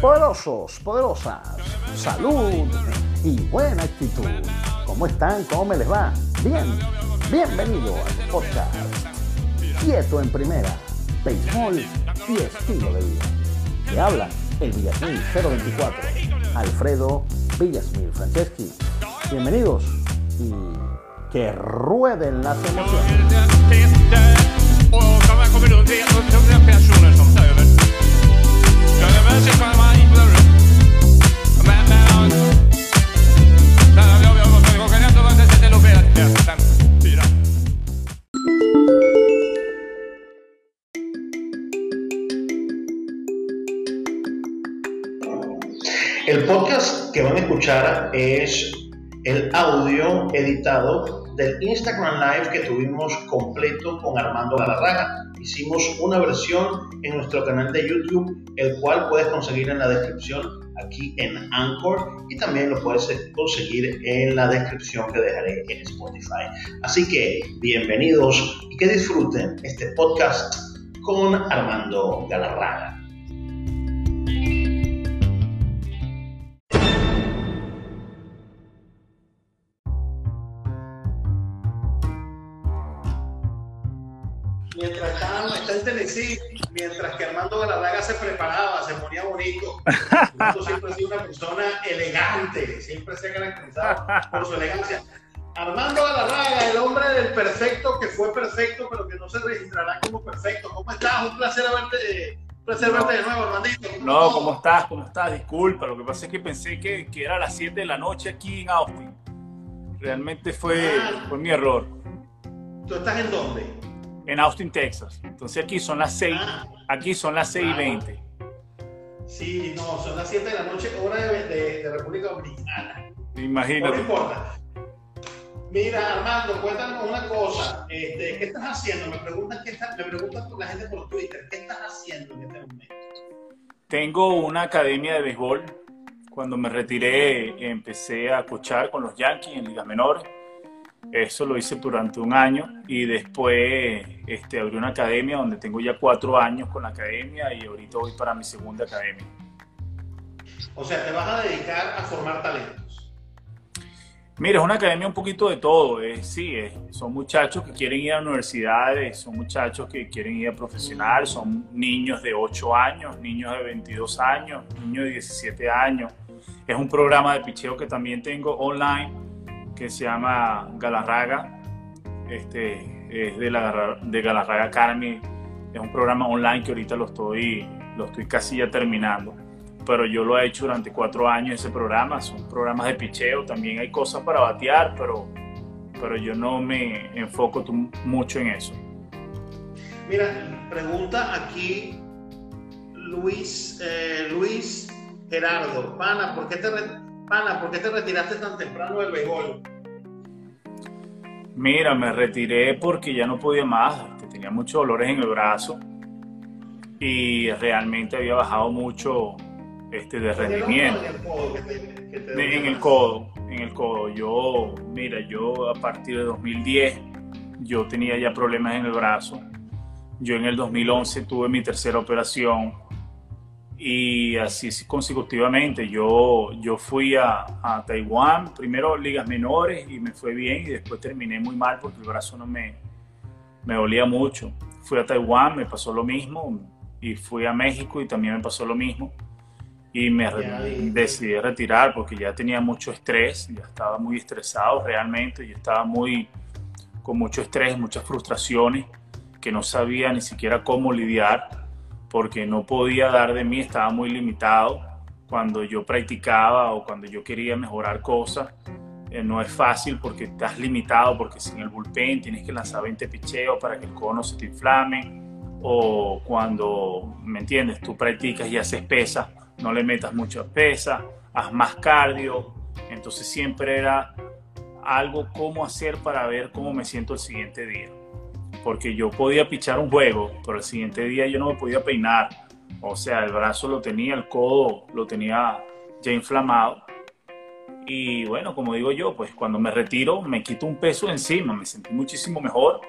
Poderosos, poderosas, salud y buena actitud. ¿Cómo están? ¿Cómo me les va? Bien, bienvenido al podcast Quieto en Primera, Béisbol y Estilo de Vida. Que habla el Villasmil 024, Alfredo Villasmil Franceschi. Bienvenidos y que rueden las emociones. El podcast que van a escuchar es el audio editado del Instagram Live que tuvimos completo con Armando Galarraga. Hicimos una versión en nuestro canal de YouTube, el cual puedes conseguir en la descripción aquí en Anchor y también lo puedes conseguir en la descripción que dejaré en Spotify. Así que bienvenidos y que disfruten este podcast con Armando Galarraga. Tennessee, mientras que Armando Galarraga se preparaba, se ponía bonito. Armando siempre ha sido una persona elegante, siempre se ha caracterizado por su elegancia. Armando Galarraga, el hombre del perfecto que fue perfecto, pero que no se registrará como perfecto. ¿Cómo estás? Un placer verte, un placer verte de nuevo, Armandito. No, ¿cómo estás? ¿Cómo estás? Disculpa, lo que pasa es que pensé que, que era a las 7 de la noche aquí en Austin. Realmente fue, Ah. fue mi error. ¿Tú estás en dónde? En Austin, Texas. Entonces aquí son las 6, Ah. aquí son las 6 y Ah. 20. Sí, no, son las 7 de la noche, hora de, de- de República Dominicana. No Imagínate. importa. Mira, Armando, cuéntanos una cosa. Este, ¿Qué estás haciendo? Me preguntan, qué está- me preguntan por la gente por Twitter. ¿Qué estás haciendo en este momento? Tengo una academia de béisbol. Cuando me retiré empecé a coachar con los Yankees en ligas menores. Eso lo hice durante un año y después este, abrí una academia donde tengo ya cuatro años con la academia y ahorita voy para mi segunda academia. O sea, te vas a dedicar a formar talentos. Mira, es una academia un poquito de todo. eh, sí, eh, son muchachos que quieren ir a universidades, son muchachos que quieren ir a profesional, son niños de 8 años, niños de 22 años, niños de 17 años. Es un programa de picheo que también tengo online que se llama Galarraga. Este, es de, la, de Galarraga Academy. Es un programa online que ahorita lo estoy, lo estoy casi ya terminando pero yo lo he hecho durante cuatro años ese programa, son programas de picheo, también hay cosas para batear, pero, pero yo no me enfoco mucho en eso. Mira, pregunta aquí Luis, eh, Luis Gerardo. Pana, ¿por qué te, Pana, ¿por qué te retiraste tan temprano del béisbol? Mira, me retiré porque ya no podía más, tenía muchos dolores en el brazo y realmente había bajado mucho este, de rendimiento. En el codo, en el codo. Yo, mira, yo a partir de 2010, yo tenía ya problemas en el brazo. Yo en el 2011 tuve mi tercera operación y así consecutivamente. Yo, yo fui a, a Taiwán, primero ligas menores y me fue bien y después terminé muy mal porque el brazo no me, me dolía mucho. Fui a Taiwán, me pasó lo mismo y fui a México y también me pasó lo mismo y me re- decidí retirar porque ya tenía mucho estrés, ya estaba muy estresado realmente, yo estaba muy con mucho estrés, muchas frustraciones que no sabía ni siquiera cómo lidiar porque no podía dar de mí, estaba muy limitado cuando yo practicaba o cuando yo quería mejorar cosas. eh, no es fácil porque estás limitado, porque sin el bullpen tienes que lanzar 20 picheos para que el cono se te inflame, o cuando, ¿me entiendes? Tú practicas y haces pesas, no le metas mucha pesa, haz más cardio. Entonces siempre era algo cómo hacer para ver cómo me siento el siguiente día. Porque yo podía pichar un juego, pero el siguiente día yo no me podía peinar. O sea, el brazo lo tenía, el codo lo tenía ya inflamado. Y bueno, como digo yo, pues cuando me retiro me quito un peso encima, me sentí muchísimo mejor.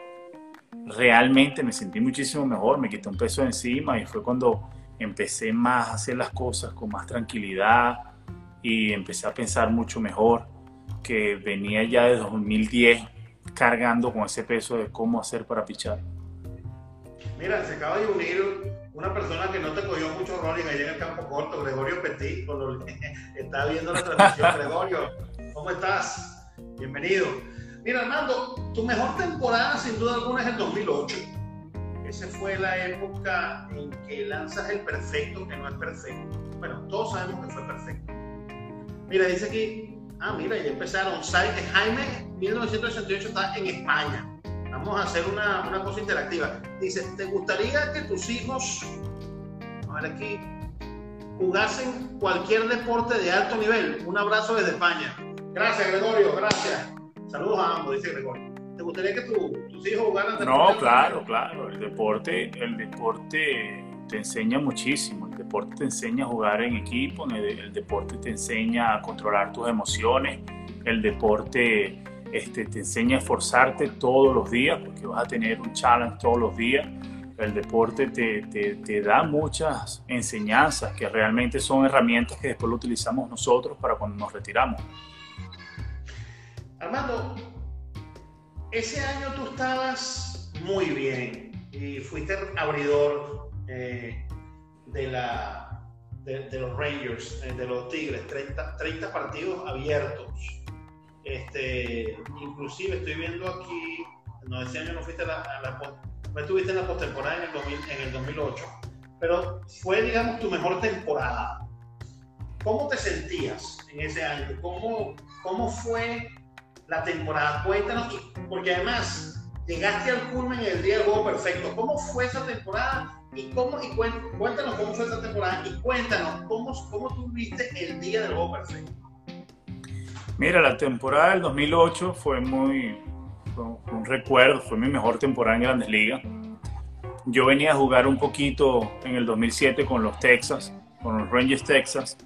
realmente me sentí muchísimo mejor, me quité un peso encima y fue cuando empecé más a hacer las cosas con más tranquilidad y empecé a pensar mucho mejor que venía ya de 2010 cargando con ese peso de cómo hacer para pichar. Mira, se acaba de unir una persona que no te cogió mucho rolling allá en el campo corto, Gregorio Petit, cuando está viendo la transmisión. Gregorio, ¿cómo estás? Bienvenido. Mira, Armando, tu mejor temporada sin duda alguna es el 2008. Esa fue la época en que lanzas el perfecto, que no es perfecto. Bueno, todos sabemos que fue perfecto. Mira, dice aquí, ah, mira, ya empezaron. Jaime, 1988 está en España. Vamos a hacer una, una cosa interactiva. Dice, ¿te gustaría que tus hijos, a ver aquí, jugasen cualquier deporte de alto nivel? Un abrazo desde España. Gracias, Gregorio, gracias. Saludos a ambos, dice Gregorio. ¿Te gustaría que tus hijos jugaran No, claro, claro. El deporte, el deporte te enseña muchísimo. El deporte te enseña a jugar en equipo, el, deporte te enseña a controlar tus emociones, el deporte este, te enseña a esforzarte todos los días, porque vas a tener un challenge todos los días. El deporte te, te, te da muchas enseñanzas que realmente son herramientas que después lo utilizamos nosotros para cuando nos retiramos. Armando, ese año tú estabas muy bien y fuiste abridor eh, de, la, de, los Rangers, eh, de los Tigres, 30, 30 partidos abiertos. Este, inclusive estoy viendo aquí, no, ese año no fuiste a la, no estuviste en la postemporada en, el en el 2008, pero fue, digamos, tu mejor temporada. ¿Cómo te sentías en ese año? ¿Cómo, cómo fue la temporada. Cuéntanos, porque además llegaste al culmen en el día del juego perfecto. ¿Cómo fue esa temporada? Y, cómo, y cuéntanos cómo fue esa temporada y cuéntanos cómo, cómo tú viste el día del juego perfecto. Mira, la temporada del 2008 fue muy, fue un recuerdo, fue mi mejor temporada en Grandes Ligas. Yo venía a jugar un poquito en el 2007 con los Texas, con los Rangers Texas,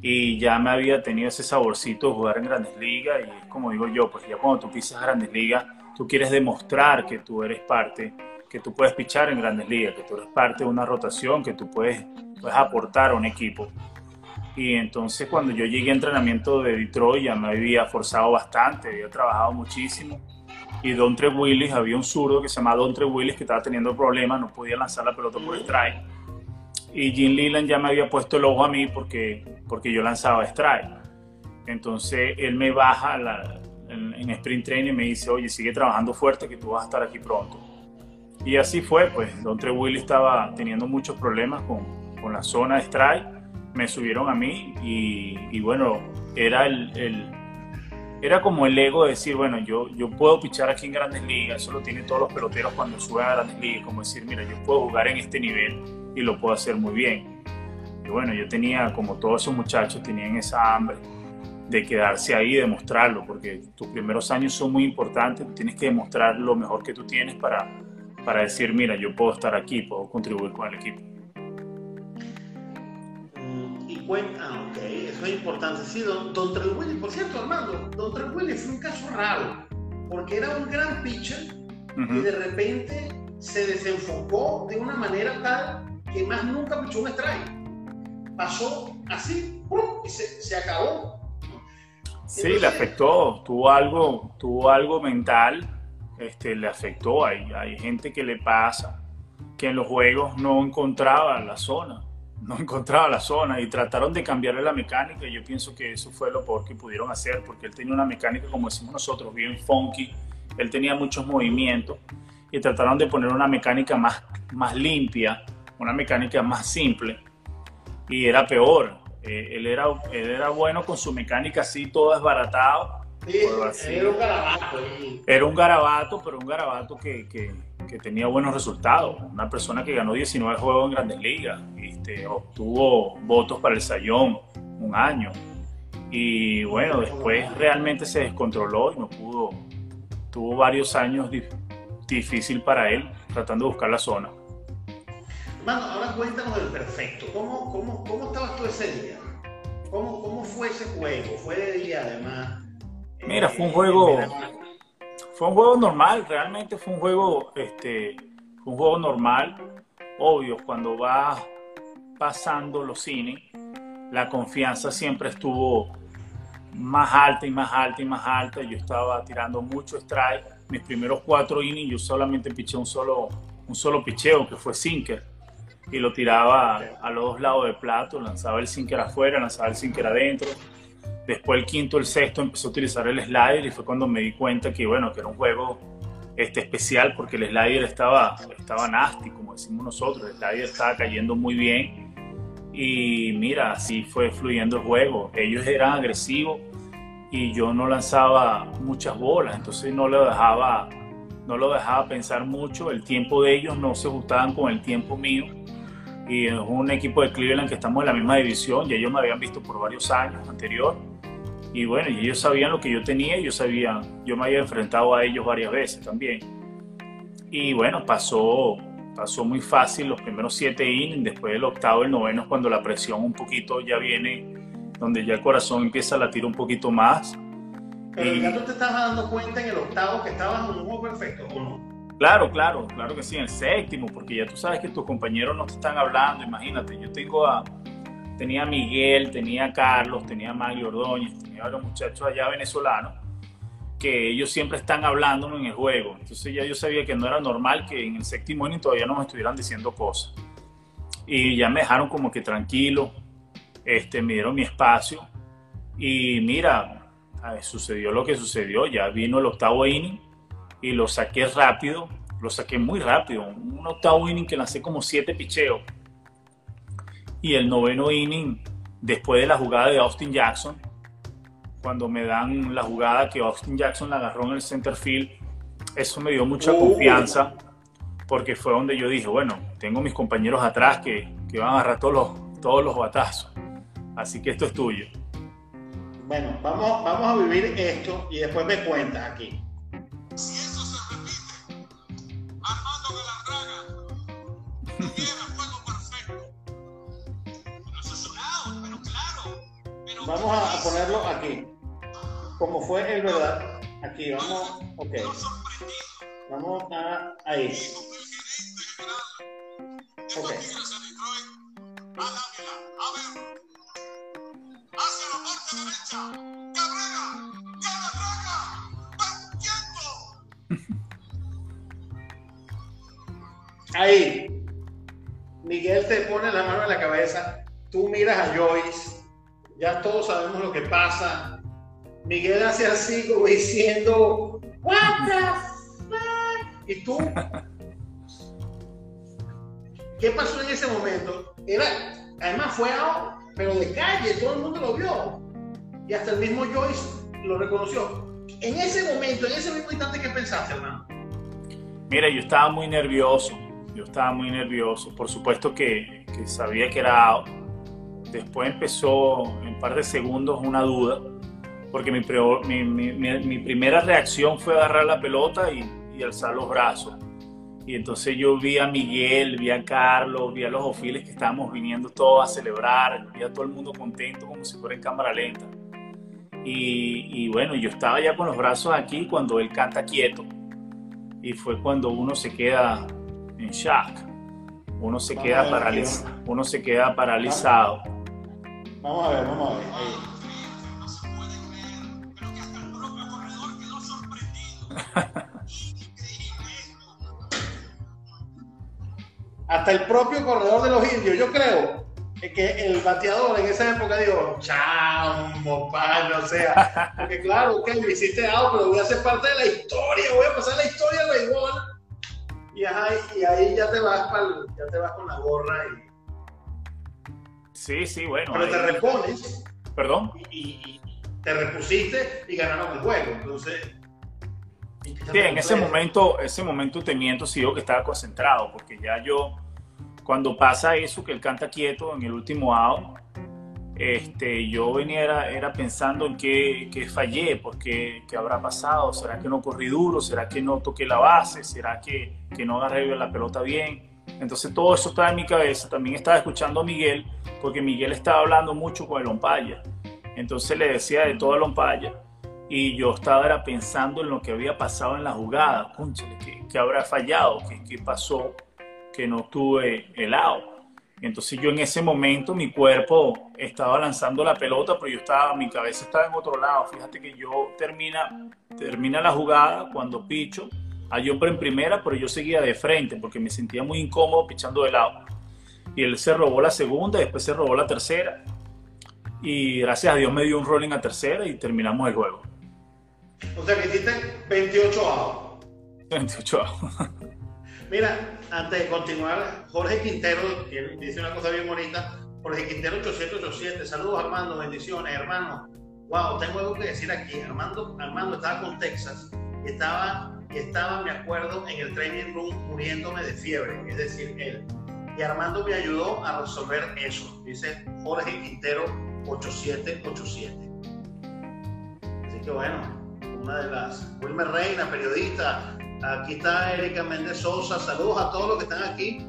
y ya me había tenido ese saborcito de jugar en Grandes Ligas y es como digo yo, pues ya cuando tú pisas Grandes Ligas, tú quieres demostrar que tú eres parte, que tú puedes pichar en Grandes Ligas, que tú eres parte de una rotación, que tú puedes, puedes aportar a un equipo. Y entonces cuando yo llegué a entrenamiento de Detroit ya me había forzado bastante, había trabajado muchísimo. Y Dontre Willis, había un zurdo que se llama Dontre Willis que estaba teniendo problemas, no podía lanzar la pelota por strike y Jim Leland ya me había puesto el ojo a mí porque, porque yo lanzaba strike. Entonces él me baja en, sprint training y me dice, oye, sigue trabajando fuerte que tú vas a estar aquí pronto. Y así fue, pues Don Willy estaba teniendo muchos problemas con, con, la zona de strike, me subieron a mí y, y bueno, era el, el, era como el ego de decir, bueno, yo, yo puedo pichar aquí en Grandes Ligas, eso lo tienen todos los peloteros cuando suben a Grandes Ligas, como decir, mira, yo puedo jugar en este nivel y lo puedo hacer muy bien. Y bueno, yo tenía, como todos esos muchachos, tenían esa hambre de quedarse ahí y demostrarlo, porque tus primeros años son muy importantes, tienes que demostrar lo mejor que tú tienes para, para decir, mira, yo puedo estar aquí, puedo contribuir con el equipo. Mm, y cuenta, ah, ok, eso es importante. Sí, don, don por cierto, Armando, Don Trent fue un caso raro, porque era un gran pitcher y de repente se desenfocó de una manera tal que más nunca pichó un strike. Pasó así, y se, acabó. Sí, le afectó, tuvo algo, tuvo algo mental, este, le afectó. Hay, hay gente que le pasa que en los juegos no encontraba la zona, no encontraba la zona y trataron de cambiarle la mecánica. Yo pienso que eso fue lo peor que pudieron hacer porque él tenía una mecánica, como decimos nosotros, bien funky. Él tenía muchos movimientos y trataron de poner una mecánica más, más limpia una mecánica más simple y era peor. Eh, él, era, él era bueno con su mecánica así, todo desbaratado. Era un garabato. Era un garabato, pero un garabato que, que, que, tenía buenos resultados. Una persona que ganó 19 juegos en grandes ligas, este, obtuvo votos para el Sayón un año. Y bueno, después realmente se descontroló y no pudo. Tuvo varios años difícil para él tratando de buscar la zona. Mano, ahora cuéntanos del perfecto. ¿Cómo, cómo, cómo estabas tú ese día? ¿Cómo, ¿Cómo fue ese juego? ¿Fue de día además? Mira, fue un juego, fue un juego normal, realmente fue un juego, este, un juego normal. Obvio, cuando va pasando los cines, la confianza siempre estuvo más alta y más alta y más alta. Yo estaba tirando mucho strike. Mis primeros cuatro innings yo solamente piché un solo, un solo picheo, que fue sinker. Y lo tiraba a los dos lados del plato, lanzaba el sinker afuera, lanzaba el sinker adentro. Después el quinto, el sexto empezó a utilizar el slider y fue cuando me di cuenta que, bueno, que era un juego este, especial porque el slider estaba, estaba nasty, como decimos nosotros. El slider estaba cayendo muy bien y mira, así fue fluyendo el juego. Ellos eran agresivos y yo no lanzaba muchas bolas, entonces no lo dejaba, no lo dejaba pensar mucho. El tiempo de ellos no se ajustaban con el tiempo mío. Y es un equipo de Cleveland que estamos en la misma división, y ellos me habían visto por varios años anterior. Y bueno, y ellos sabían lo que yo tenía, y yo sabía, yo me había enfrentado a ellos varias veces también. Y bueno, pasó, pasó muy fácil los primeros siete innings, después del octavo, el noveno, cuando la presión un poquito ya viene, donde ya el corazón empieza a latir un poquito más. Pero ya tú te estabas dando cuenta en el octavo que estabas en un juego perfecto, ¿o no? Claro, claro, claro que sí, en el séptimo, porque ya tú sabes que tus compañeros no te están hablando, imagínate, yo tengo a, tenía Miguel, tenía a Carlos, tenía a Mario Ordóñez, tenía a los muchachos allá venezolanos, que ellos siempre están hablando en el juego. Entonces ya yo sabía que no era normal que en el séptimo inning todavía no estuvieran diciendo cosas. Y ya me dejaron como que tranquilo, este, me dieron mi espacio. Y mira, sucedió lo que sucedió, ya vino el octavo inning y lo saqué rápido, lo saqué muy rápido. Un octavo inning que lancé como siete picheos. Y el noveno inning, después de la jugada de Austin Jackson, cuando me dan la jugada que Austin Jackson la agarró en el center field, eso me dio mucha confianza porque fue donde yo dije, bueno, tengo mis compañeros atrás que, que van a agarrar todos los, todos los batazos. Así que esto es tuyo. Bueno, vamos, vamos a vivir esto y después me cuentas aquí. Si eso se repite, Armando de la Raga vamos a ponerlo aquí como fue el verdad. Aquí vamos, ok. Vamos a ahí. Ok. Ahí. Miguel te pone la mano en la cabeza. Tú miras a Joyce. Ya todos sabemos lo que pasa Miguel hace así como diciendo, What the fuck? ¿Y tú? ¿Qué pasó en ese momento? Era, además fue algo, pero de calle, todo el mundo lo vio. Y hasta el mismo Joyce lo reconoció. En ese momento, en ese mismo instante, ¿qué pensaste, hermano? Mira, yo estaba muy nervioso. Yo estaba muy nervioso. Por supuesto que, que sabía que era out. Después empezó en un par de segundos una duda porque mi, mi, mi, primera reacción fue agarrar la pelota y, y, alzar los brazos. Y entonces yo vi a Miguel, vi a Carlos, vi a los ofiles que estábamos viniendo todos a celebrar, vi a todo el mundo contento como si fuera en cámara lenta. Y, y bueno, yo estaba ya con los brazos aquí cuando él canta quieto. Y fue cuando uno se queda en shock. Uno se, queda, paralizado uno se queda paralizado. Vamos a ver, vamos a ver. Ahí. Hasta el propio corredor de los indios, yo creo que el bateador en esa época dijo, chamo, pan, o sea, porque claro, ok, me hiciste algo, pero voy a ser parte de la historia, voy a pasar la historia del béisbol. Y, y ahí ya te vas ya te vas con la gorra y. Sí, sí, bueno. Pero te repones. Perdón. Y, y, te repusiste y ganaron el juego. Entonces, Sí, en ese momento, ese momento te miento, sí, que estaba concentrado, porque ya yo, cuando pasa eso, que él canta quieto en el último out, este, yo venía era, era pensando en qué, qué fallé, porque qué habrá pasado, será que no corrí duro, será que no toqué la base, será que, que no agarré la pelota bien. Entonces todo eso estaba en mi cabeza. También estaba escuchando a Miguel, porque Miguel estaba hablando mucho con el Ompaya. Entonces le decía de todo el Ompaya y yo estaba pensando en lo que había pasado en la jugada, Cónchale, ¿qué, ¿qué, habrá fallado? ¿Qué, ¿Qué pasó que no tuve helado? Entonces yo en ese momento mi cuerpo estaba lanzando la pelota, pero yo estaba, mi cabeza estaba en otro lado. Fíjate que yo termina, termina la jugada cuando picho, hay hombre en primera, pero yo seguía de frente porque me sentía muy incómodo pichando de lado. Y él se robó la segunda, después se robó la tercera. Y gracias a Dios me dio un rolling a tercera y terminamos el juego. O sea que hiciste 28 outs. 28 outs. Mira, antes de continuar, Jorge Quintero dice una cosa bien bonita. Jorge Quintero 8787. Saludos Armando, bendiciones, hermano. Wow, tengo algo que decir aquí. Armando, Armando estaba con Texas estaba, estaba, me acuerdo, en el training room muriéndome de fiebre, es decir, él. Y Armando me ayudó a resolver eso. Dice Jorge Quintero 8787. Así que bueno, una de las. Wilmer Reina, periodista. Aquí está Erika Méndez Sosa. Saludos a todos los que están aquí.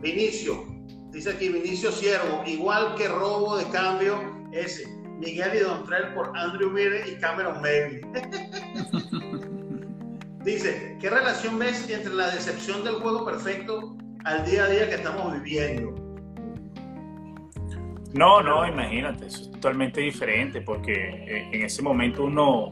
Vinicio, dice aquí Vinicio Siervo, igual que robo de cambio ese. Miguel y Dontrell por Andrew Mire y Cameron Mailey. dice, ¿qué relación ves entre la decepción del juego perfecto al día a día que estamos viviendo? No, no, imagínate, eso es totalmente diferente porque en ese momento uno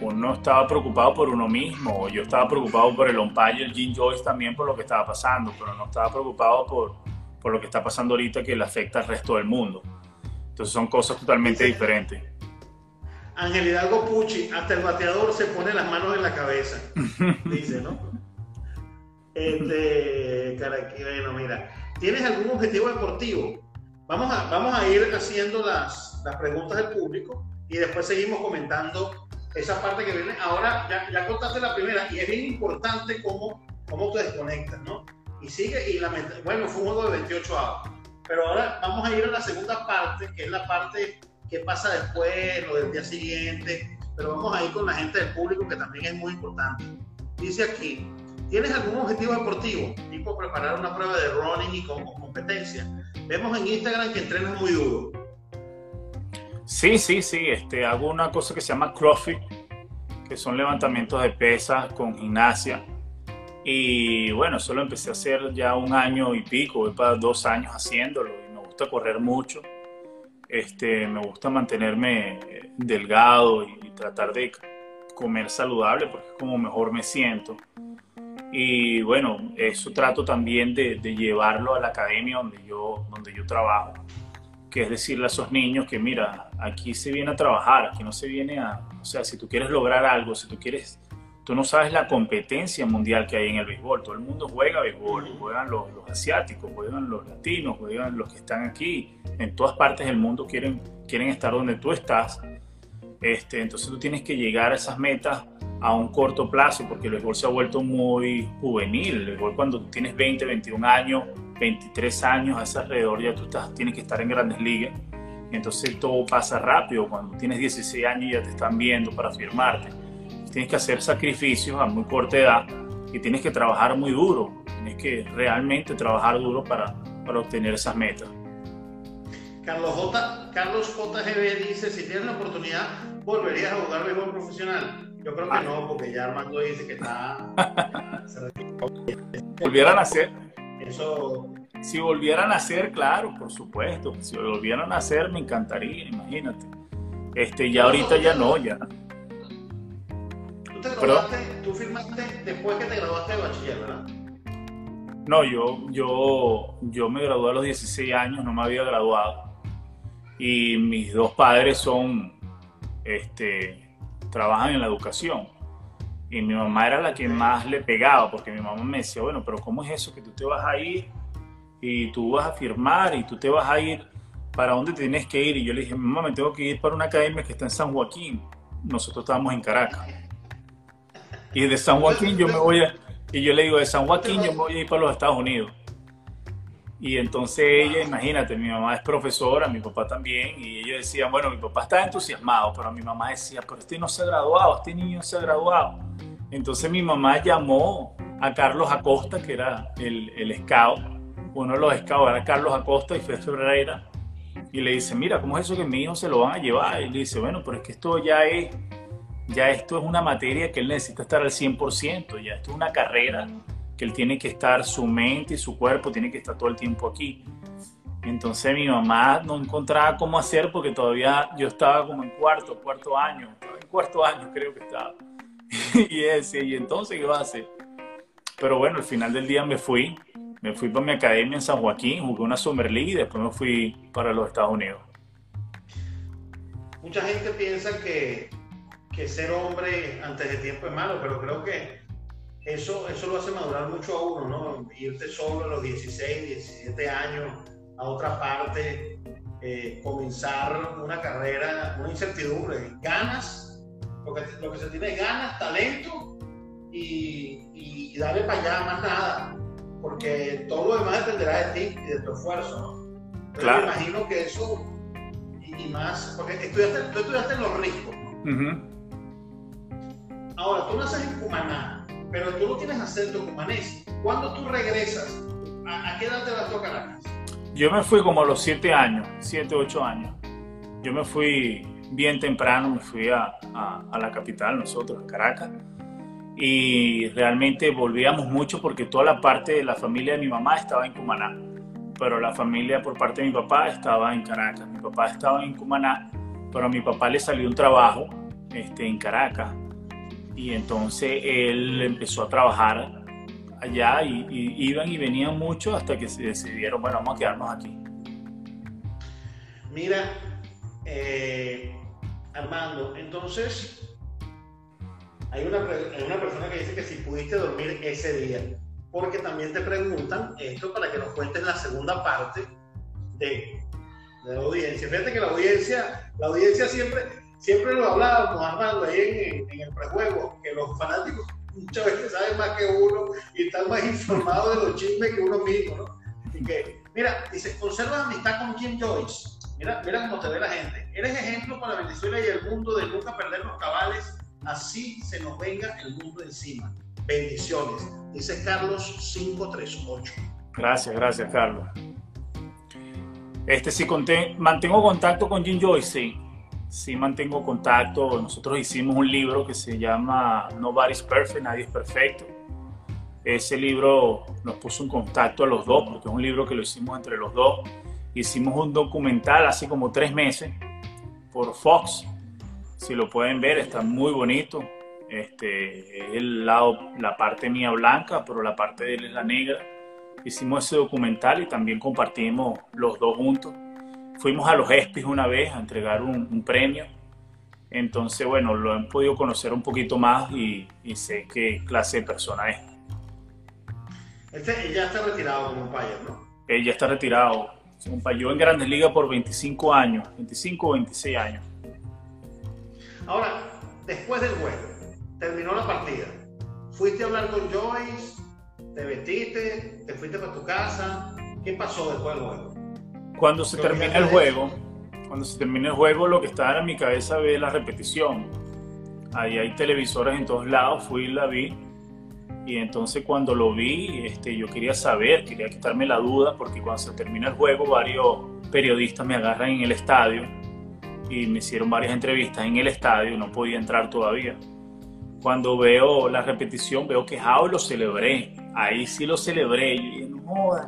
uno estaba preocupado por uno mismo, yo estaba preocupado por el umpire, el Jim Joyce también por lo que estaba pasando, pero no estaba preocupado por, por lo que está pasando ahorita que le afecta al resto del mundo. Entonces son cosas totalmente diferentes. Ángel Hidalgo Pucci, hasta el bateador se pone las manos en la cabeza, dice, ¿no? Este, bueno, mira, ¿tienes algún objetivo deportivo? Vamos a, vamos a ir haciendo las, las preguntas del público y después seguimos comentando esa parte que viene. Ahora ya, ya contaste la primera y es bien importante cómo, cómo te desconectas, ¿no? Y sigue, y la, bueno, fue un juego de 28 avos. Pero ahora vamos a ir a la segunda parte, que es la parte que pasa después, lo del día siguiente. Pero vamos a ir con la gente del público, que también es muy importante. Dice aquí, ¿tienes algún objetivo deportivo? Tipo preparar una prueba de running y con, competencia. Vemos en Instagram que entrenas muy duro. Sí, sí, sí. Este, hago una cosa que se llama CrossFit, que son levantamientos de pesas con gimnasia. Y bueno, eso lo empecé a hacer ya un año y pico, voy para dos años haciéndolo y me gusta correr mucho. Este, me gusta mantenerme eh, delgado y, tratar de comer saludable porque es como mejor me siento. Y bueno, eso trato también de, llevarlo a la academia donde yo, donde yo trabajo que es decirle a esos niños que mira, aquí se viene a trabajar, aquí no se viene a, o sea, si tú quieres lograr algo, si tú quieres, tú no sabes la competencia mundial que hay en el béisbol, todo el mundo juega béisbol, juegan los, asiáticos, juegan los latinos, juegan los que están aquí, en todas partes del mundo quieren, quieren estar donde tú estás, este, entonces tú tienes que llegar a esas metas a un corto plazo, porque el béisbol se ha vuelto muy juvenil, el béisbol cuando tienes 20, 21 años, 23 años a ese alrededor ya tú estás, tienes que estar en grandes ligas. entonces todo pasa rápido. Cuando tienes 16 años ya te están viendo para firmarte. Tienes que hacer sacrificios a muy corta edad y tienes que trabajar muy duro. Tienes que realmente trabajar duro para, para obtener esas metas. Carlos J. Carlos JGB dice, si tienes la oportunidad, ¿volverías a jugar béisbol profesional? Yo creo que ah. no, porque ya Armando dice que está... Volvieran a hacer eso... Si volvieran a nacer, claro, por supuesto. Si volvieran a nacer, me encantaría, imagínate. Este, ya ahorita ya no, ya. ¿Tú te graduaste, tú firmaste después que te graduaste de bachiller, verdad? No, yo, yo, yo me gradué a los 16 años, no me había graduado. Y mis dos padres son, este, trabajan en la educación. Y mi mamá era la que más le pegaba, porque mi mamá me decía, bueno, pero ¿cómo es eso que tú te vas a ir y tú vas a firmar y tú te vas a ir para dónde tienes que ir? Y yo le dije, mamá, me tengo que ir para una academia que está en San Joaquín. Nosotros estábamos en Caracas. Y de San Joaquín yo me voy a... Y yo le digo, de San Joaquín yo me voy a ir para los Estados Unidos. Y entonces ella, imagínate, mi mamá es profesora, mi papá también, y ellos decían, bueno, mi papá está entusiasmado, pero mi mamá decía, pero este no se ha graduado, este niño no se ha graduado. Entonces mi mamá llamó a Carlos Acosta, que era el, el scout, uno de los scouts era Carlos Acosta y Fred Ferreira, y le dice, mira, ¿cómo es eso que mi hijo se lo van a llevar? Y le dice, bueno, pero es que esto ya es, ya esto es una materia que él necesita estar al 100%, ya esto es una carrera que él tiene que estar, su mente y su cuerpo tiene que estar todo el tiempo aquí. Entonces mi mamá no encontraba cómo hacer porque todavía yo estaba como en cuarto, cuarto año, en cuarto año creo que estaba. y ese, y entonces qué va a hacer. Pero bueno, al final del día me fui, me fui para mi academia en San Joaquín, jugué una Summer League y después me fui para los Estados Unidos. Mucha gente piensa que, que ser hombre antes de tiempo es malo, pero creo que eso, eso lo hace madurar mucho a uno, ¿no? Irte solo a los 16, 17 años a otra parte, eh, comenzar una carrera, una incertidumbre, ganas, lo que, lo que se tiene es ganas, talento y, y, darle para allá más nada, porque todo lo demás dependerá de ti y de tu esfuerzo, ¿no? claro. me imagino que eso, y, más, porque estudiaste, tú estudiaste en Los Riscos, Ahora, tú naces en Cumaná, pero tú no tienes acento cumanés. ¿Cuándo tú regresas? ¿A, qué edad te vas a Caracas? Yo me fui como a los 7 años, 7, 8 años. Yo me fui bien temprano, me fui a, a, la capital, nosotros, a Caracas. Y realmente volvíamos mucho porque toda la parte de la familia de mi mamá estaba en Cumaná, pero la familia por parte de mi papá estaba en Caracas. Mi papá estaba en Cumaná, pero a mi papá le salió un trabajo este, en Caracas. Y entonces él empezó a trabajar allá y, iban y venían mucho hasta que se decidieron, bueno, vamos a quedarnos aquí. Mira, eh, Armando, entonces hay una, una persona que dice que si pudiste dormir ese día, porque también te preguntan esto para que nos cuentes la segunda parte de, de la audiencia. Fíjate que la audiencia, la audiencia siempre, siempre lo hablábamos, Armando, ahí en, en el prejuego, que los fanáticos muchas veces saben más que uno y están más informados de los chismes que uno mismo, ¿no? Y que, mira, dice, conserva amistad con Jim Joyce. Mira, mira cómo te ve la gente. Eres ejemplo para Venezuela y el mundo de nunca perder los cabales, así se nos venga el mundo encima. Bendiciones. Dice Carlos 538. Gracias, gracias, Carlos. Este sí, mantengo contacto con Jim Joyce, sí sí mantengo contacto. Nosotros hicimos un libro que se llama Nobody's Perfect, Nadie es Perfecto. Ese libro nos puso en contacto a los dos, porque es un libro que lo hicimos entre los dos. Hicimos un documental hace como tres meses por Fox. Si lo pueden ver, está muy bonito. Este, es el lado, la parte mía blanca, pero la parte de él es la negra. Hicimos ese documental y también compartimos los dos juntos fuimos a los ESPIs una vez a entregar un, premio. Entonces, bueno, lo han podido conocer un poquito más y, sé qué clase de persona es. Este, ya está retirado como payo, ¿no? Él ya está retirado. Yo en Grandes Ligas por 25 años, 25 o 26 años. Ahora, después del juego, terminó la partida. ¿Fuiste a hablar con Joyce? ¿Te vestiste? ¿Te fuiste para tu casa? ¿Qué pasó después del juego? Cuando se termina el juego, cuando se termina el juego, lo que estaba en mi cabeza ve la repetición. Ahí hay televisores en todos lados, fui y la vi. Y entonces cuando lo vi, este, yo quería saber, quería quitarme la duda, porque cuando se termina el juego, varios periodistas me agarran en el estadio y me hicieron varias entrevistas en el estadio, no podía entrar todavía. Cuando veo la repetición, veo que Jao lo celebré. Ahí sí lo celebré. Y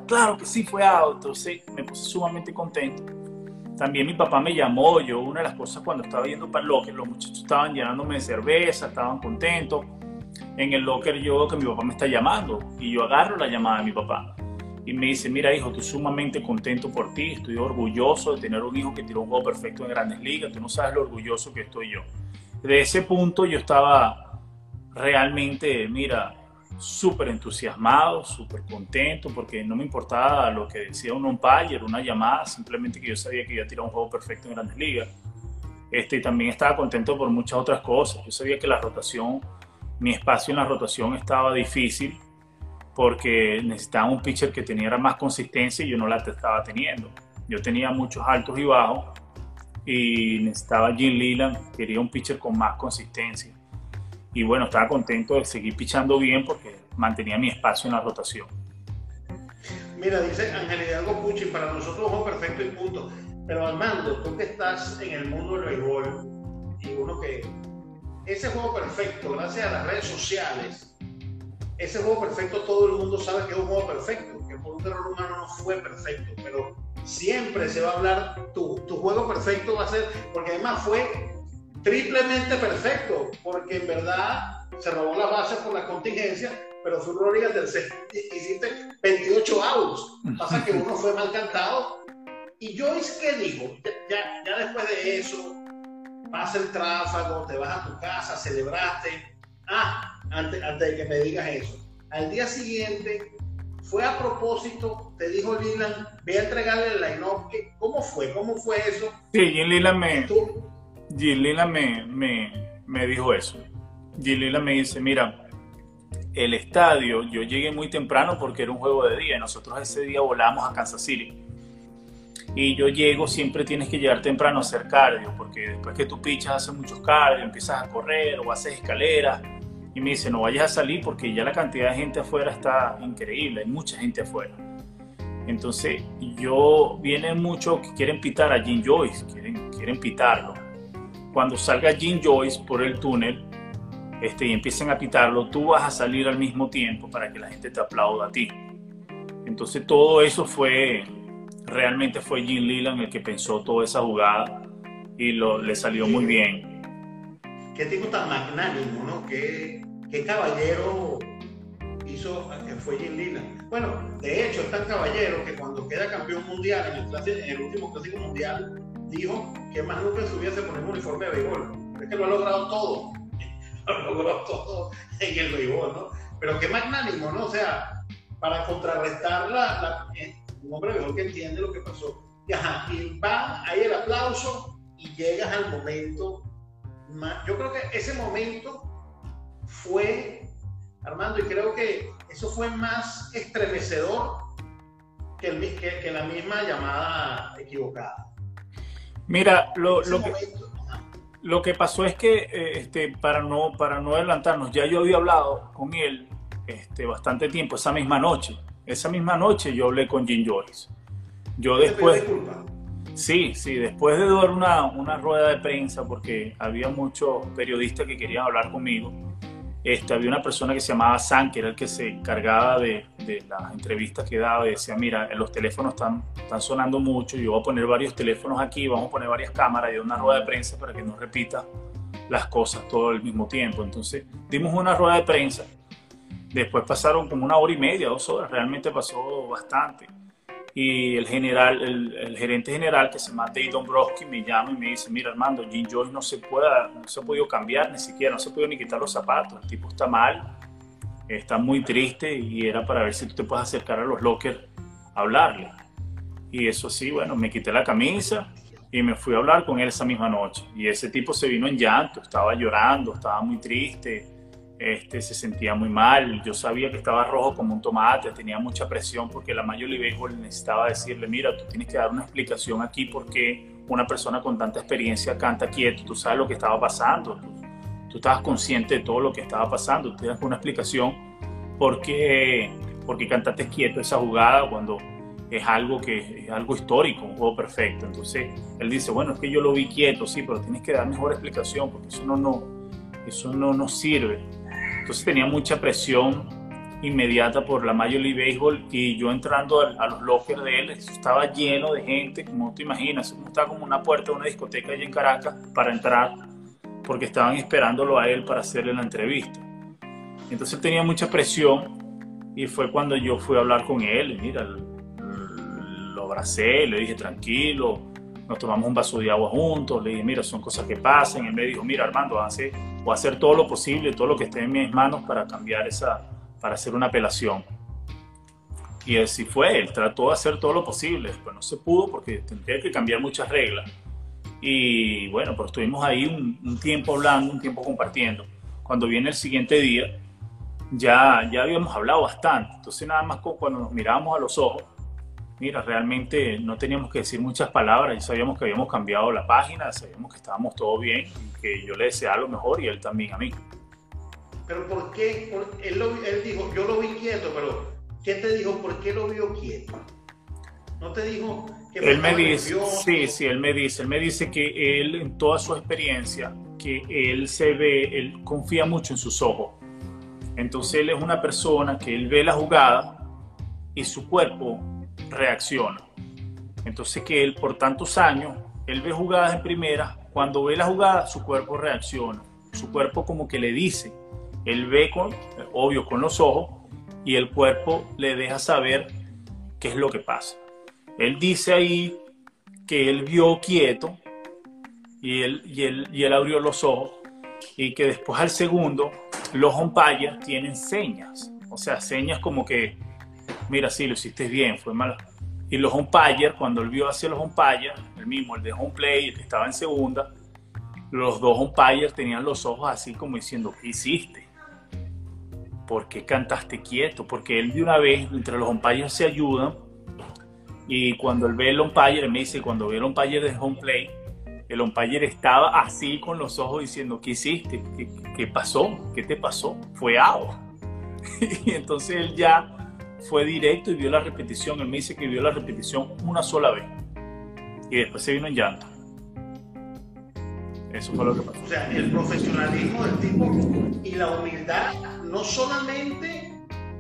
claro que sí fue out. Entonces me puse sumamente contento. También mi papá me llamó. Yo, una de las cosas cuando estaba yendo para el locker, los muchachos estaban llenándome de cerveza, estaban contentos. En el locker yo que mi papá me está llamando y yo agarro la llamada de mi papá y me dice, mira hijo, estoy sumamente contento por ti, estoy orgulloso de tener un hijo que tiró un juego perfecto en grandes ligas, tú no sabes lo orgulloso que estoy yo. De ese punto yo estaba realmente, mira, súper entusiasmado, súper contento, porque no me importaba lo que decía un umpire, una llamada, simplemente que yo sabía que iba a tirar un juego perfecto en Grandes Ligas. Este, y también estaba contento por muchas otras cosas. Yo sabía que la rotación, mi espacio en la rotación estaba difícil porque necesitaba un pitcher que tenía más consistencia y yo no la estaba teniendo. Yo tenía muchos altos y bajos y necesitaba Jim Leland, quería un pitcher con más consistencia y bueno, estaba contento de seguir pichando bien porque mantenía mi espacio en la rotación. Mira, dice Ángel Hidalgo Pucci, para nosotros un perfecto y punto. Pero Armando, tú que estás en el mundo del béisbol y uno que, ese juego perfecto, gracias a las redes sociales, ese juego perfecto todo el mundo sabe que es un juego perfecto, que por un error humano no fue perfecto, pero siempre se va a hablar, tu, tu juego perfecto va a ser, porque además fue triplemente perfecto, porque en verdad se robó la base por la contingencia, pero fue un del tercer, hiciste 28 outs. Pasa que uno fue mal cantado. Y yo es que digo, ya, ya después de eso, pasa el tráfago, te vas a tu casa, celebraste. Ah, antes, antes de que me digas eso. Al día siguiente, fue a propósito, te dijo Lilan, ve a entregarle el line-up. ¿Cómo fue? ¿Cómo fue eso? Sí, Lilan me, me, me, me dijo eso. Jim Lilan me dice, mira, el estadio, yo llegué muy temprano porque era un juego de día. Nosotros ese día volamos a Kansas City. Y yo llego, siempre tienes que llegar temprano a hacer cardio, porque después que tú pichas haces muchos cardio, empiezas a correr o haces escaleras. Y me dice, no vayas a salir porque ya la cantidad de gente afuera está increíble, hay mucha gente afuera. Entonces, yo, viene mucho que quieren pitar a Jim Joyce, quieren, quieren pitarlo. Cuando salga Jim Joyce por el túnel, este, y empiecen a pitarlo, tú vas a salir al mismo tiempo para que la gente te aplauda a ti. Entonces todo eso fue, realmente fue Jim Leland el que pensó toda esa jugada y lo, le salió muy bien. Qué tipo tan magnánimo, ¿no? Qué, qué caballero hizo, que fue Jim Leland. Bueno, de hecho es tan caballero que cuando queda campeón mundial en el, en el último clásico mundial, dijo que más nunca se hubiese poner un uniforme de béisbol. Es que lo ha logrado todo logró todo en el béisbol, ¿no? Pero qué magnánimo, ¿no? O sea, para contrarrestar la, eh, un hombre mejor que entiende lo que pasó. Y, ajá, y va ahí el aplauso y llegas al momento. yo creo que ese momento fue, Armando, y creo que eso fue más estremecedor que, el, que, la misma llamada equivocada. Mira, lo, lo que lo que pasó es que, eh, este, para, no, para no adelantarnos, ya yo había hablado con él este, bastante tiempo, esa misma noche. Esa misma noche yo hablé con Jim Joyce. Yo después... Sí, sí, después de dar una, una rueda de prensa, porque había muchos periodistas que querían hablar conmigo, este, había una persona que se llamaba San, que era el que se encargaba de, las entrevistas que daba y decía, mira, los teléfonos están, están sonando mucho, yo voy a poner varios teléfonos aquí, vamos a poner varias cámaras y una rueda de prensa para que no repita las cosas todo el mismo tiempo. Entonces dimos una rueda de prensa, después pasaron como una hora y media, dos horas, realmente pasó bastante y el general, el, gerente general que se llama Dave Dombrowski me llama y me dice, mira Armando, Jim Joyce no se pueda, no se ha podido cambiar ni siquiera, no se puede ni quitar los zapatos, el tipo está mal, está muy triste y era para ver si tú te puedes acercar a los lockers a hablarle. Y eso sí, bueno, me quité la camisa y me fui a hablar con él esa misma noche. Y ese tipo se vino en llanto, estaba llorando, estaba muy triste, este, se sentía muy mal, yo sabía que estaba rojo como un tomate, tenía mucha presión porque la Major League Baseball necesitaba decirle, mira, tú tienes que dar una explicación aquí porque una persona con tanta experiencia canta quieto, tú sabes lo que estaba pasando, tú, estabas consciente de todo lo que estaba pasando, tú das una explicación porque, porque cantaste quieto esa jugada cuando es algo que es algo histórico, un juego perfecto. Entonces él dice, bueno, es que yo lo vi quieto, sí, pero tienes que dar mejor explicación porque eso no, no, eso no nos sirve. Entonces tenía mucha presión inmediata por la Major League Baseball y yo entrando a, los lockers de él, estaba lleno de gente, como te imaginas, estaba como una puerta de una discoteca allá en Caracas para entrar, porque estaban esperándolo a él para hacerle la entrevista. Entonces tenía mucha presión y fue cuando yo fui a hablar con él, mira, lo abracé, le dije tranquilo, nos tomamos un vaso de agua juntos, le dije, mira, son cosas que pasan, y él me dijo, mira Armando, hace o hacer todo lo posible, todo lo que esté en mis manos para cambiar esa, para hacer una apelación. Y así fue, él trató de hacer todo lo posible, pero no se pudo porque tendría que cambiar muchas reglas. Y bueno, pues estuvimos ahí un, tiempo hablando, un tiempo compartiendo. Cuando viene el siguiente día, ya, ya habíamos hablado bastante. Entonces nada más cuando nos mirábamos a los ojos, mira, realmente no teníamos que decir muchas palabras, ya sabíamos que habíamos cambiado la página, sabíamos que estábamos todo bien, que yo le deseaba lo mejor y él también a mí. Pero ¿por qué? él, él, dijo, yo lo vi quieto, pero ¿qué te dijo? ¿Por qué lo vio quieto? ¿No te dijo que él me dice, sí, sí, él me dice, él me dice que él en toda su experiencia, que él se ve, él confía mucho en sus ojos. Entonces él es una persona que él ve la jugada y su cuerpo reacciona. Entonces que él por tantos años, él ve jugadas en primera, cuando ve la jugada su cuerpo reacciona. Su cuerpo como que le dice, él ve con, obvio con los ojos y el cuerpo le deja saber qué es lo que pasa. Él dice ahí que él vio quieto y él, y él, y él abrió los ojos y que después al segundo los umpires tienen señas, o sea, señas como que, mira, sí, lo hiciste bien, fue mal. Y los umpires, cuando él vio hacia los umpires, el mismo, el de home play, el que estaba en segunda, los dos umpires tenían los ojos así como diciendo, ¿qué hiciste? ¿Por qué cantaste quieto? Porque él de una vez, entre los umpires se ayudan, y cuando él ve el umpire, me dice, cuando ve el umpire de home play, el umpire estaba así con los ojos diciendo, ¿qué hiciste? ¿Qué, pasó? ¿Qué te pasó? Fue out. y entonces él ya fue directo y vio la repetición. Él me dice que vio la repetición una sola vez. Y después se vino en llanto. Eso fue lo que pasó. O sea, el profesionalismo del tipo y la humildad, no solamente,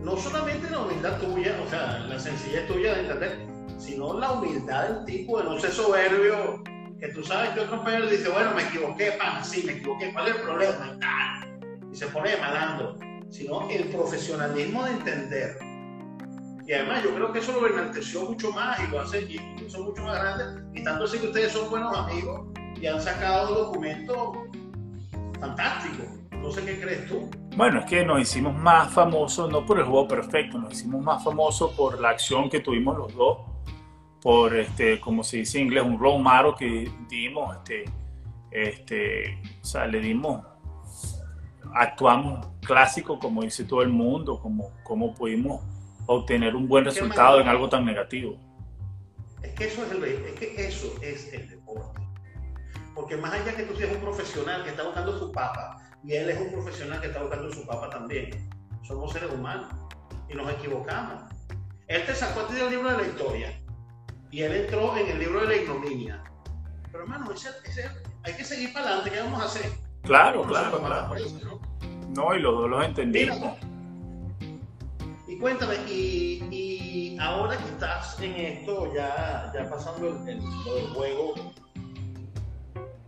no solamente la humildad tuya, o sea, la sencillez tuya de entender, sino la humildad del tipo de no ser soberbio que tú sabes que otro le dice, bueno, me equivoqué, pana, sí, me equivoqué, ¿cuál es el problema? Y se pone malando, sino el profesionalismo de entender. Y además yo creo que eso lo enalteció mucho más y lo hace incluso mucho más grande. Y tanto así que ustedes son buenos amigos y han sacado documentos fantásticos. No sé qué crees tú. Bueno, es que nos hicimos más famosos, no por el juego perfecto, nos hicimos más famosos por la acción que tuvimos los dos por, este, como se dice en inglés, un model que dimos, este, este, o sea, le dimos, actuamos clásico como dice todo el mundo, como, como pudimos obtener un buen resultado en algo tan negativo. Es que eso es el, es que eso es el deporte. Porque más allá que tú seas un profesional que está buscando su papa, y él es un profesional que está buscando su papa también, somos seres humanos y nos equivocamos. Él te sacó a ti del libro de la historia y él entró en el libro de la ignominia. Pero hermano, ese, hay que seguir para adelante, ¿qué vamos a hacer? Claro, claro, claro. ¿no? y los dos los entendimos. Y cuéntame, y, ahora que estás en esto, ya, ya pasando el, juego,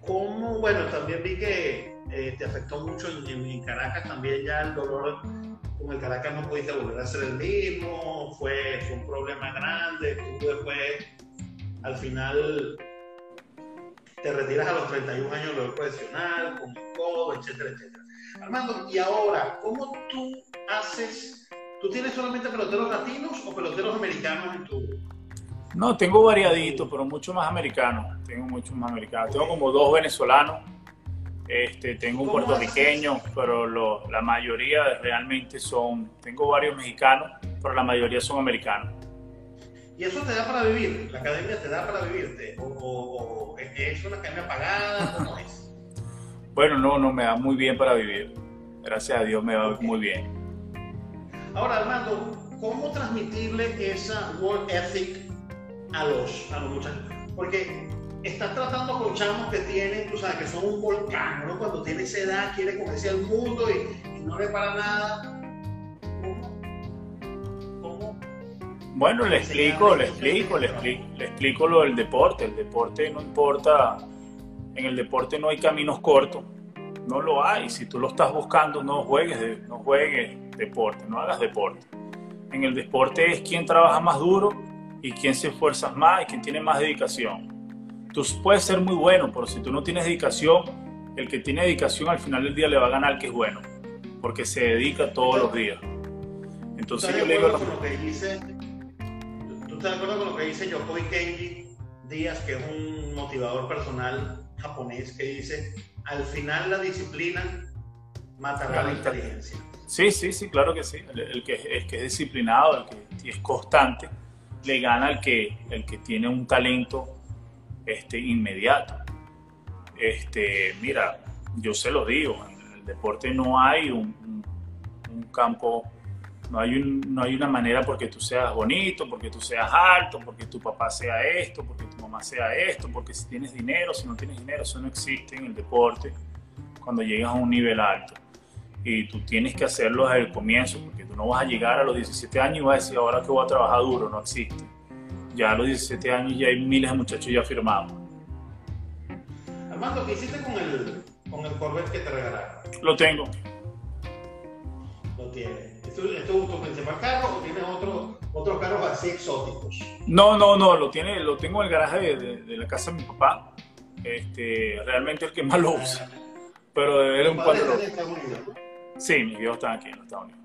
¿cómo, bueno, también vi que eh, te afectó mucho en, Caracas, también ya el dolor con el Caracas no pudiste volver a ser el mismo, fue, fue un problema grande, tú después al final te retiras a los 31 años de profesional, con el codo, etcétera, etcétera. Armando, y ahora, ¿cómo tú haces? ¿Tú tienes solamente peloteros latinos o peloteros americanos en tu.? No, tengo variadito, pero mucho más americanos. Tengo muchos más americanos. Tengo como dos venezolanos. Este, tengo un puertorriqueño, pero la mayoría realmente son. Tengo varios mexicanos, pero la mayoría son americanos. ¿Y eso te da para vivir? ¿La academia te da para vivirte? ¿O, es una academia pagada? ¿Cómo es? Bueno, no, no, me da muy bien para vivir. Gracias a Dios me va muy bien. Ahora, Armando, ¿cómo transmitirle esa work ethic a los, a los muchachos? Porque estás tratando con chamos que tienen, tú sabes, que son un volcán, ¿no? Cuando tiene esa edad quiere comerse al mundo y, y no le para nada Bueno, le explico, le explico, le explico, le explico lo del deporte. El deporte no importa, en el deporte no hay caminos cortos, no lo hay. Si tú lo estás buscando, no juegues, no juegues deporte, no hagas deporte. En el deporte es quien trabaja más duro y quien se esfuerza más y quien tiene más dedicación. Tú puedes ser muy bueno, pero si tú no tienes dedicación, el que tiene dedicación al final del día le va a ganar que es bueno, porque se dedica todos los días. Entonces yo le digo... Lo que dice estás de acuerdo con lo que dice Yokoi Kenji Díaz, que es un motivador personal japonés, que dice, al final la disciplina matará la inteligencia? Sí, sí, sí, claro que sí. El, que, el que es disciplinado, el que es constante, le gana al que, el que tiene un talento este, inmediato. Este, mira, yo se lo digo, en el deporte no hay un, un campo no hay, no hay una manera porque tú seas bonito, porque tú seas alto, porque tu papá sea esto, porque tu mamá sea esto, porque si tienes dinero, si no tienes dinero, eso no existe en el deporte. cuando llegas a un nivel alto. Y tú tienes que hacerlo desde el comienzo, porque tú no vas a llegar a los 17 años y vas a decir, ahora que voy a trabajar duro, no existe. Ya a los 17 años ya hay miles de muchachos ya firmados. Armando, ¿qué hiciste con el, con el Corvette que te regalaron? Lo tengo. Tienes. ¿Esto, esto es tu principal carro o tienes otro, otros carros así exóticos? No, no, no, lo, tiene, lo tengo en el garaje de, de- de la casa de mi papá. Este, realmente el que más lo usa. Pero era un Tu padre cuatro. ¿no? Sí, mis viejos están aquí en los Estados Unidos.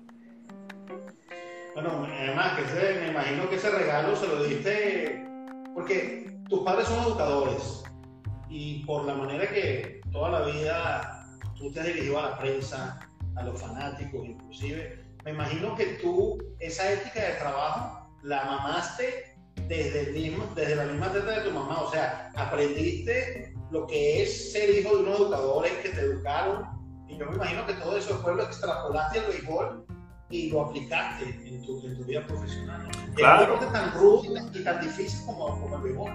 Bueno, además, que ese- me imagino que ese regalo se lo diste porque tus padres son educadores y por la manera que toda la vida tú te has dirigido a la prensa, a los fanáticos inclusive, me imagino que tú esa ética de trabajo la mamaste desde, el mismo, desde la misma teta de tu mamá, o sea, aprendiste lo que es ser hijo de unos educadores que te educaron y yo me imagino que todo eso después lo extrapolaste al béisbol y lo aplicaste en tu, en tu vida profesional. Claro. es tan rudo y tan difícil como, como el béisbol.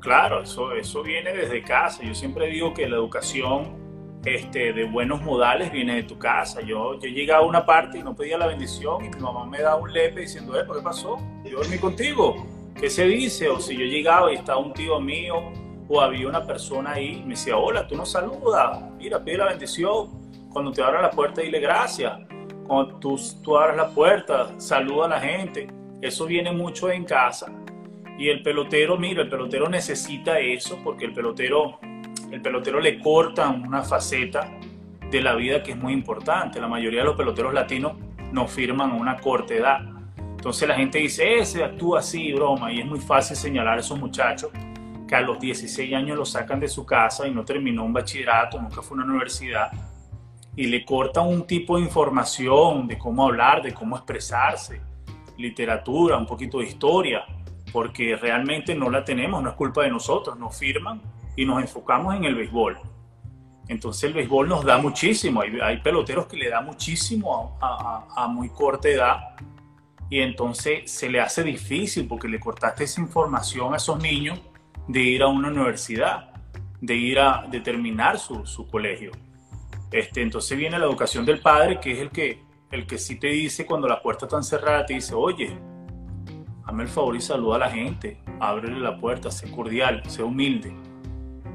Claro, eso, eso viene desde casa. Yo siempre digo que la educación este, de buenos modales viene de tu casa. Yo, yo llegaba a una parte y no pedía la bendición y mi mamá me daba un lepe diciendo, eh, ¿qué pasó? Yo dormí contigo. ¿Qué se dice? O si yo llegaba y estaba un tío mío o había una persona ahí, me decía, hola, tú no saludas. Mira, pide la bendición. Cuando te abra la puerta, dile gracias. Cuando tú, tú abras la puerta, saluda a la gente. Eso viene mucho en casa. Y el pelotero, mira, el pelotero necesita eso porque el pelotero, el pelotero le corta una faceta de la vida que es muy importante. La mayoría de los peloteros latinos no firman a una corta edad. Entonces la gente dice, ese actúa así, broma, y es muy fácil señalar a esos muchachos que a los 16 años lo sacan de su casa y no terminó un bachillerato, nunca fue a una universidad, y le cortan un tipo de información de cómo hablar, de cómo expresarse, literatura, un poquito de historia, porque realmente no la tenemos, no es culpa de nosotros, nos firman y nos enfocamos en el béisbol. Entonces el béisbol nos da muchísimo, hay, hay peloteros que le da muchísimo a, a- a muy corta edad y entonces se le hace difícil porque le cortaste esa información a esos niños de ir a una universidad, de ir a determinar su, su colegio. Este, entonces viene la educación del padre, que es el que, el que sí te dice cuando la puerta está cerrada, te dice, oye, hazme el favor y saluda a la gente, ábrele la puerta, sé cordial, sé humilde.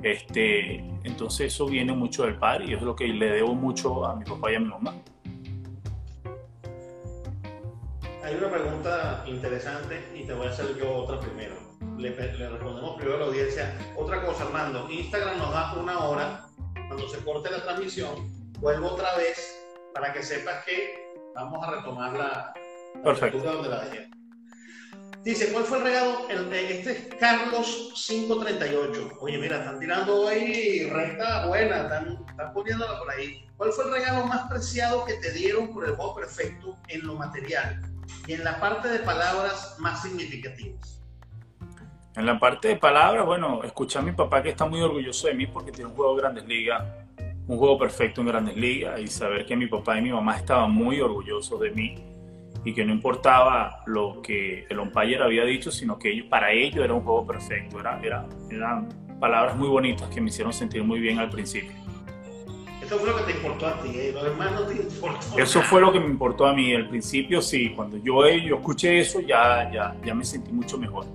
Este, entonces eso viene mucho del padre y es lo que le debo mucho a mi papá y a mi mamá. Hay una pregunta interesante y te voy a hacer yo otra primero. Le, le respondemos primero a la audiencia. Otra cosa, Armando, Instagram nos da una hora. Cuando se corte la transmisión, vuelvo otra vez para que sepas que vamos a retomar la, la Perfecto. donde la dejé. Dice, ¿cuál fue el regalo? El de este es Carlos 538. Oye, mira, están tirando ahí recta buena, están, están poniéndola por ahí. ¿Cuál fue el regalo más preciado que te dieron por el juego perfecto en lo material y en la parte de palabras más significativas? En la parte de palabras, bueno, escuché a mi papá que está muy orgulloso de mí porque tiene un juego de Grandes Ligas, un juego perfecto en Grandes Ligas y saber que mi papá y mi mamá estaban muy orgullosos de mí y que no importaba lo que el umpire había dicho, sino que ellos, para ellos era un juego perfecto, era, era, eran palabras muy bonitas que me hicieron sentir muy bien al principio. Eso fue lo que te importó a ti, ¿eh? lo demás no te importó. Eso fue lo que me importó a mí. Al principio sí, cuando yo, yo escuché eso ya, ya, ya me sentí mucho mejor.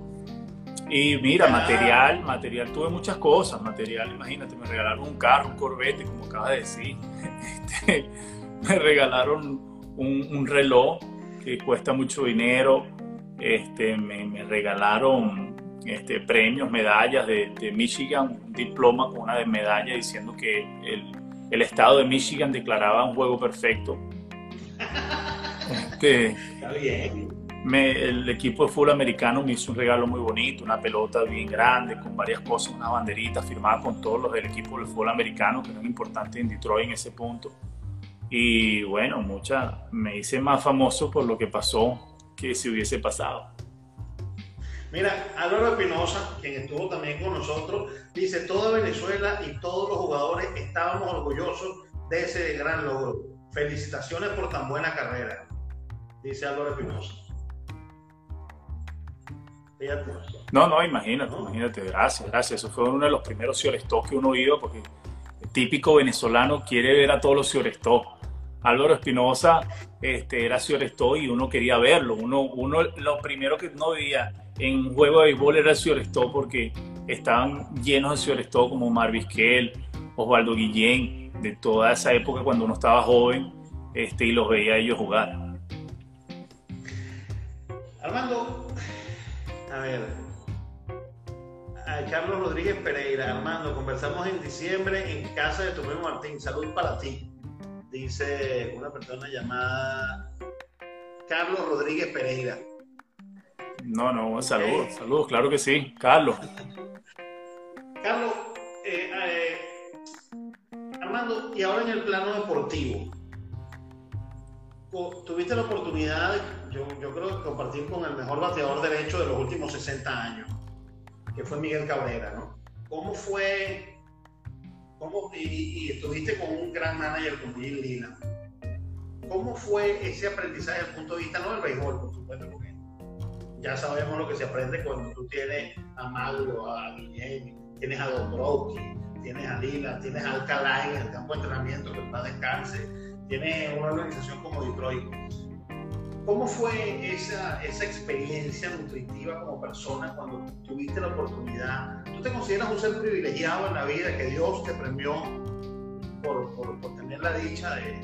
Y mira, material, material, tuve muchas cosas. Material, imagínate, me regalaron un carro, un Corvette, como acabas de decir. Este, me regalaron un, un reloj que cuesta mucho dinero. Este, me, me regalaron este, premios, medallas de, de Michigan, un diploma con una de medalla diciendo que el, el estado de Michigan declaraba un juego perfecto. Este, Está bien. me- el equipo de fútbol americano me hizo un regalo muy bonito, una pelota bien grande, con varias cosas, una banderita firmada con todos los del equipo de fútbol americano, que eran importantes en Detroit en ese punto. Y bueno, mucha, me hice más famoso por lo que pasó que si hubiese pasado. Mira, Álvaro Espinosa, quien estuvo también con nosotros, dice, toda Venezuela y todos los jugadores estábamos orgullosos de ese gran logro. Felicitaciones por tan buena carrera, dice Álvaro Espinosa. No, no, imagínate, No. imagínate, gracias, gracias. Eso fue uno de los primeros Ciores que uno iba porque típico venezolano quiere ver a todos los Ciorestó. Álvaro Espinosa este, era Ciorestó y uno quería verlo. Uno, uno lo primero que no veía en un juego de béisbol era Ciorestó porque estaban llenos de Ciorestó como Marvisquel, Osvaldo Guillén, de toda esa época cuando uno estaba joven este, y los veía ellos jugar. Armando, a ver, a Carlos Rodríguez Pereira, Armando, conversamos en diciembre en casa de tu primo Martín, salud para ti dice una persona llamada Carlos Rodríguez Pereira. No, no, saludos, saludos, claro que sí, Carlos. Carlos, eh, eh, Armando, y ahora en el plano deportivo, tuviste la oportunidad, yo, yo creo que compartir con el mejor bateador derecho de los últimos 60 años, que fue Miguel Cabrera, ¿no? ¿Cómo fue y, estuviste con un gran manager como Jim Lina. ¿Cómo fue ese aprendizaje desde el punto de vista, no del béisbol, por supuesto, porque ya sabemos lo que se aprende cuando tú tienes a Mauro, a Guillén, tienes a Dombrowski, tienes a Lila, tienes a Alcalá en el campo de entrenamiento que va descanse, tienes una organización como Detroit. ¿Cómo fue esa, esa experiencia nutritiva como persona cuando tuviste la oportunidad? ¿Tú te consideras un ser privilegiado en la vida que Dios te premió por, por, por tener la dicha de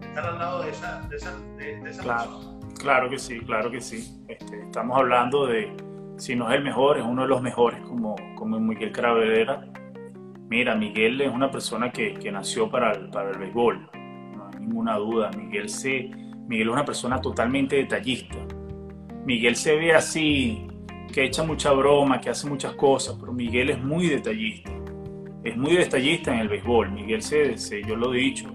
estar al lado de esa, de esa, de, esa claro, persona? Claro que sí, claro que sí. Este, estamos hablando de, si no es el mejor, es uno de los mejores como, como Miguel Cravera. Mira, Miguel es una persona que, que nació para el, para el béisbol, no hay ninguna duda. Miguel se Miguel es una persona totalmente detallista. Miguel se ve así, que echa mucha broma, que hace muchas cosas, pero Miguel es muy detallista. Es muy detallista en el béisbol. Miguel se, yo lo he dicho,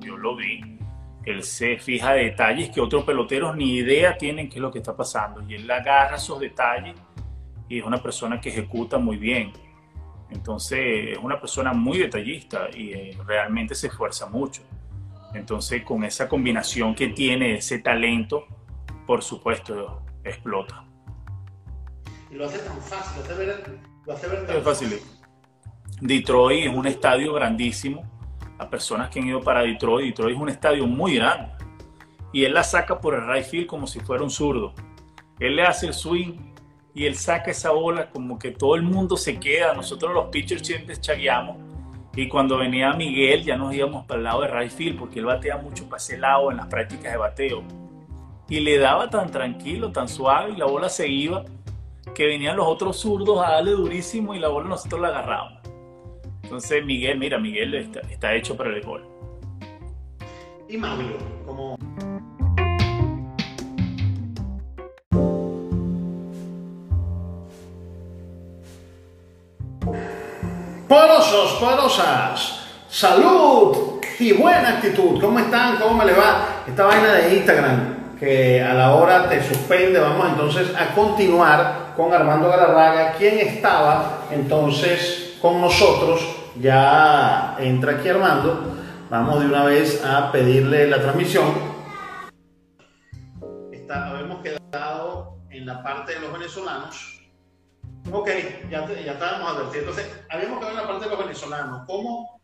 yo, lo vi. Él se fija detalles que otros peloteros ni idea tienen qué es lo que está pasando. Y él agarra esos detalles y es una persona que ejecuta muy bien. Entonces es una persona muy detallista y eh, realmente se esfuerza mucho. Entonces, con esa combinación que tiene, ese talento, por supuesto, explota. Y lo hace tan fácil, lo hace ver, lo hace ver tan es fácil. Detroit es un estadio grandísimo. Las personas que han ido para Detroit, Detroit es un estadio muy grande. Y él la saca por el right field como si fuera un zurdo. Él le hace el swing y él saca esa bola como que todo el mundo se queda. Nosotros los pitchers siempre chagueamos y cuando venía Miguel ya nos íbamos para el lado de right porque él batea mucho para ese lado en las prácticas de bateo. Y le daba tan tranquilo, tan suave y la bola se que venían los otros zurdos a darle durísimo y la bola nosotros la agarramos. Entonces Miguel, mira, Miguel está, hecho para el gol. Y Mario, como Porosos, porosas, salud y buena actitud. ¿Cómo están? ¿Cómo me les va? Esta vaina de Instagram que a la hora te suspende. Vamos entonces a continuar con Armando Galarraga, quien estaba entonces con nosotros. Ya entra aquí Armando. Vamos de una vez a pedirle la transmisión. Está, habíamos quedado en la parte de los venezolanos Ok, ya, ya estábamos advertidos. Entonces, habíamos quedado en la parte de los venezolanos. ¿Cómo?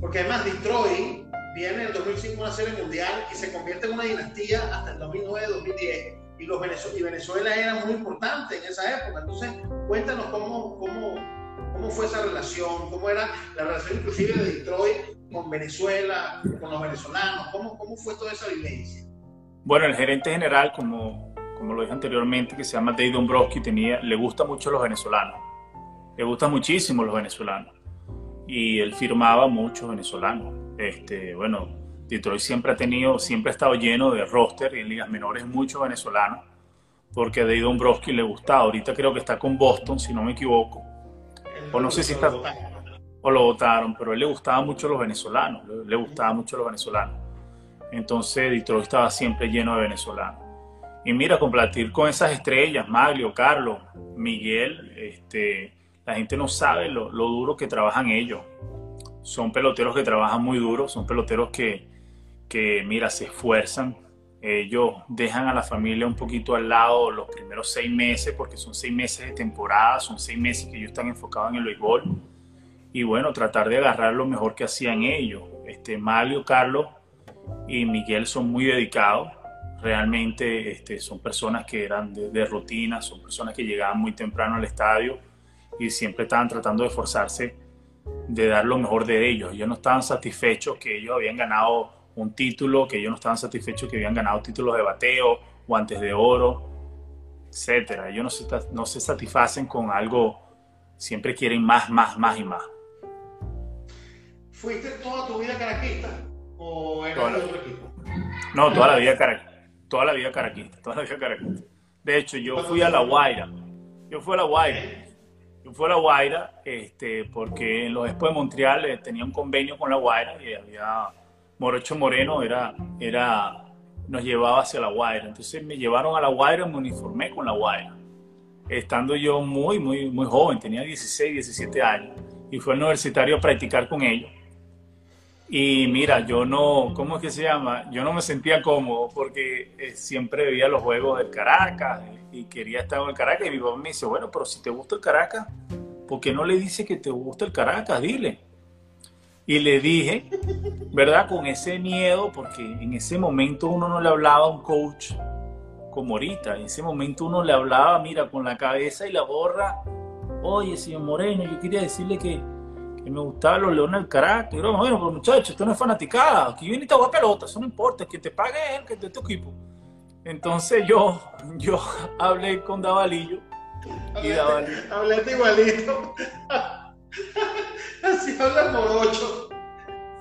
Porque además Detroit viene en el 2005 una serie mundial y se convierte en una dinastía hasta el 2009-2010. Y, los y Venezuela era muy importante en esa época. Entonces, cuéntanos cómo, cómo, cómo fue esa relación, cómo era la relación inclusive de Detroit con Venezuela, con los venezolanos, cómo, cómo fue toda esa vivencia. Bueno, el gerente general, como como lo dije anteriormente, que se llama Dave Dombrowski, tenía, le gusta mucho los venezolanos. Le gustan muchísimo los venezolanos. Y él firmaba muchos venezolanos. Este, bueno, Detroit siempre ha tenido, siempre ha estado lleno de roster y en ligas menores muchos venezolanos, porque a Dave Dombrowski le gustaba. Ahorita creo que está con Boston, si no me equivoco. O no sé si está. O lo votaron, pero a él le gustaba mucho los venezolanos. Le gustaba mucho los venezolanos. Entonces Detroit estaba siempre lleno de venezolanos. Y mira, compartir con esas estrellas, Maglio, Carlos, Miguel, este, la gente no sabe lo, duro que trabajan ellos. Son peloteros que trabajan muy duro, son peloteros que, que, mira, se esfuerzan. Ellos dejan a la familia un poquito al lado los primeros seis meses, porque son seis meses de temporada, son seis meses que ellos están enfocados en el béisbol. y bueno, tratar de agarrar lo mejor que hacían ellos. Este, Mario, Carlos y Miguel son muy dedicados. Realmente este, son personas que eran de, rutina, son personas que llegaban muy temprano al estadio y siempre estaban tratando de esforzarse de dar lo mejor de ellos. Ellos no estaban satisfechos que ellos habían ganado un título, que ellos no estaban satisfechos que habían ganado títulos de bateo, guantes de oro, etcétera. Ellos no se, no se satisfacen con algo, siempre quieren más, más, más y más. ¿Fuiste toda tu vida caraquista o eras de otro equipo? No, toda la vida caraquista. Toda la vida caraquista, toda la vida caraquista. De hecho, yo fui a La Guaira. Yo fui a La Guaira. Yo fui a La Guaira este, porque en los Expo de Montreal eh, tenía un convenio con La Guaira y había Morocho Moreno era, era, nos llevaba hacia La Guaira. Entonces me llevaron a La Guaira, me uniformé con La Guaira. Estando yo muy, muy, muy joven, tenía 16, 17 años, y fui al universitario a practicar con ellos. Y mira, yo no, ¿cómo es que se llama? Yo no me sentía cómodo porque eh, siempre veía los juegos del Caracas y quería estar en el Caracas. Y mi papá me dice, bueno, pero si te gusta el Caracas, ¿por qué no le dices que te gusta el Caracas? Dile. Y le dije, ¿verdad? Con ese miedo, porque en ese momento uno no le hablaba a un coach como ahorita. En ese momento uno le hablaba, mira, con la cabeza y la gorra. Oye, señor Moreno, yo quería decirle que que me gustaban los Leones del Caracas. Y bueno, pero muchachos, esto no es fanaticada. Aquí viene y te a pelota, eso no importa. que te pague es el que de tu equipo. Entonces yo, yo hablé con Davalillo. Y Davalillo. Hablaste igualito. Así habla por ocho.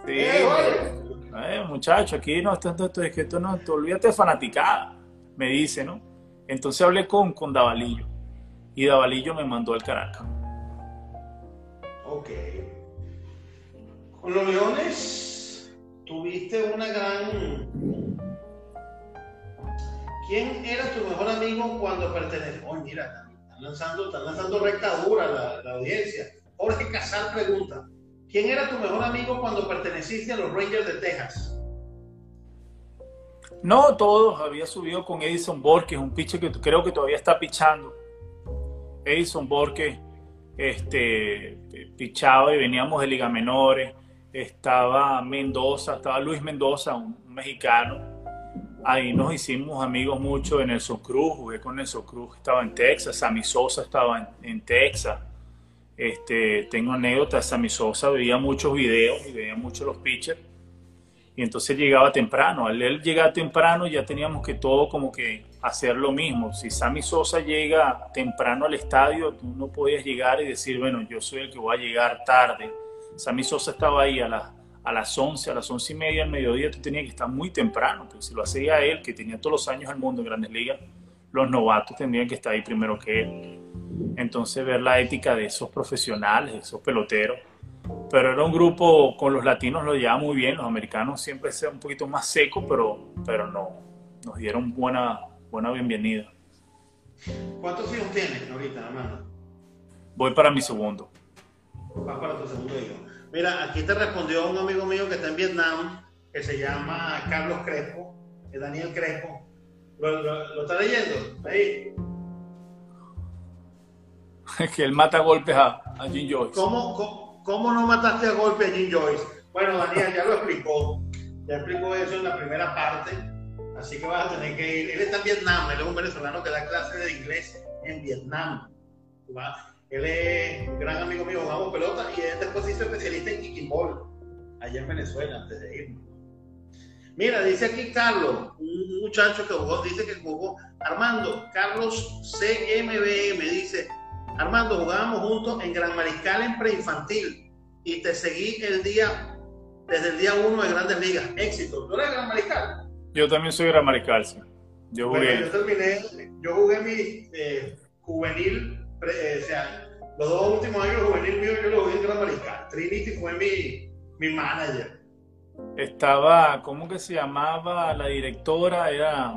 Sí, eh, eh, muchacho, aquí no, esto, esto, es que esto no, te olvídate de fanaticada, me dice, ¿no? Entonces hablé con, con Davalillo y Davalillo me mandó al Caracas. Ok. Los Leones tuviste una gran... ¿Quién era tu mejor amigo cuando pertenecías? Oh, mira, están lanzando, están lanzando recta dura la, la audiencia. Jorge Casal pregunta, ¿quién era tu mejor amigo cuando perteneciste a los Rangers de Texas? No, todos. Había subido con Edison Borges, un pitcher que creo que todavía está pichando. Edison Borges este, pichaba y veníamos de Liga Menores estaba Mendoza, estaba Luis Mendoza, un, mexicano. Ahí nos hicimos amigos mucho en Nelson Cruz, jugué con Nelson Cruz, estaba en Texas, Sammy Sosa estaba en, Texas. Este, tengo anécdotas, Sammy Sosa veía muchos videos y veía mucho los pitchers. Y entonces llegaba temprano. Al él llegar temprano ya teníamos que todo como que hacer lo mismo. Si Sammy Sosa llega temprano al estadio, tú no podías llegar y decir, bueno, yo soy el que voy a llegar tarde Sammy Sosa estaba ahí a, la, a las 11, a las 11 y media al mediodía, tú tenías que estar muy temprano, porque si lo hacía él, que tenía todos los años al mundo en Grandes Ligas, los novatos tendrían que estar ahí primero que él. Entonces ver la ética de esos profesionales, de esos peloteros. Pero era un grupo, con los latinos lo llevaba muy bien, los americanos siempre son un poquito más secos, pero, pero no, nos dieron buena, buena bienvenida. ¿Cuántos hijos tienes ahorita, hermano? Voy para mi segundo. Vas para tu segundo hijo. Mira, aquí te respondió un amigo mío que está en Vietnam, que se llama Carlos Crespo, es Daniel Crespo. ¿Lo, está leyendo? Ahí. que él mata golpes a, a Jim Joyce. ¿Cómo, cómo, no mataste a golpes a Jim Joyce? Bueno, Daniel ya lo explicó. Ya explicó eso en la primera parte. Así que vas a tener que ir. Él está en Vietnam, él es un venezolano que da clases de inglés en Vietnam. Él es un gran amigo mío, jugamos pelota y después se hizo especialista en kicking ball allá en Venezuela antes de irnos. Mira, dice aquí Carlos, un muchacho que jugó, dice que jugó, Armando, Carlos CMB me dice, Armando, jugábamos juntos en Gran Mariscal en preinfantil y te seguí el día, desde el día uno de Grandes Ligas. Éxito. ¿Tú eres Gran Mariscal? Yo también soy Gran Mariscal, sí. Yo jugué. yo terminé, yo jugué mi eh, juvenil eh, o sea, los dos últimos años juvenil mío yo lo jugué en Gran Mariscal. Trinity fue mi, mi manager. Estaba, ¿cómo que se llamaba la directora? Era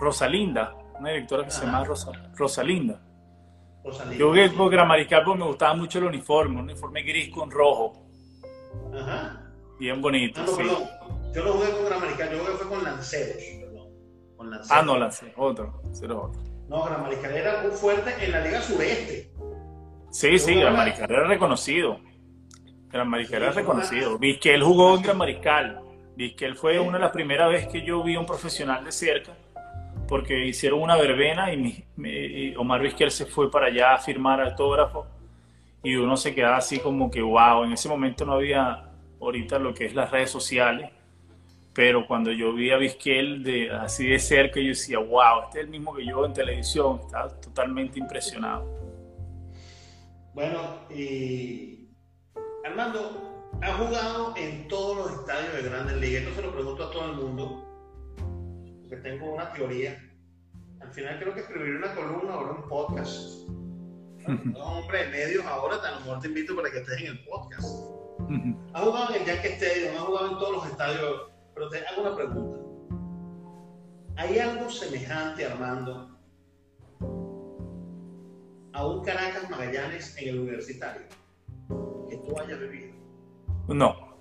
Rosalinda, una directora que se llama Rosalinda. Rosalinda. Yo jugué por Gran Mariscal porque me gustaba mucho el uniforme, un uniforme gris con rojo. Ajá. Bien bonito, sí. Yo no jugué con Gran Mariscal, yo jugué fue con Lanceros, Con Lanceros. Ah, no, Lanceros, otro, otro. No, Gran Mariscal era muy fuerte en la Liga Sureste. Sí, sí, Gran Mariscal era reconocido. Gran Mariscal era reconocido. él jugó en Gran Mariscal. él fue una de las primeras veces que yo vi a un profesional de cerca, porque hicieron una verbena y, y Omar Vizquel se fue para allá a firmar autógrafo y uno se quedaba así como que, wow, en ese momento no había ahorita lo que es las redes sociales, pero cuando yo vi a Vizquel de, así de cerca, yo decía, wow, este es el mismo que yo en televisión, estaba totalmente impresionado. Bueno, y Armando, ha jugado en todos los estadios de Grandes Ligas, esto se lo pregunto a todo el mundo, porque tengo una teoría. Al final creo que escribiré una columna o un podcast. No, hombre, de medios ahora, a lo mejor te invito para que estés en el podcast. Ha jugado en el Yankee Stadium, ha jugado en todos los estadios, pero te hago una pregunta. ¿Hay algo semejante, Armando, a un Caracas Magallanes en el universitario que tú hayas vivido? No.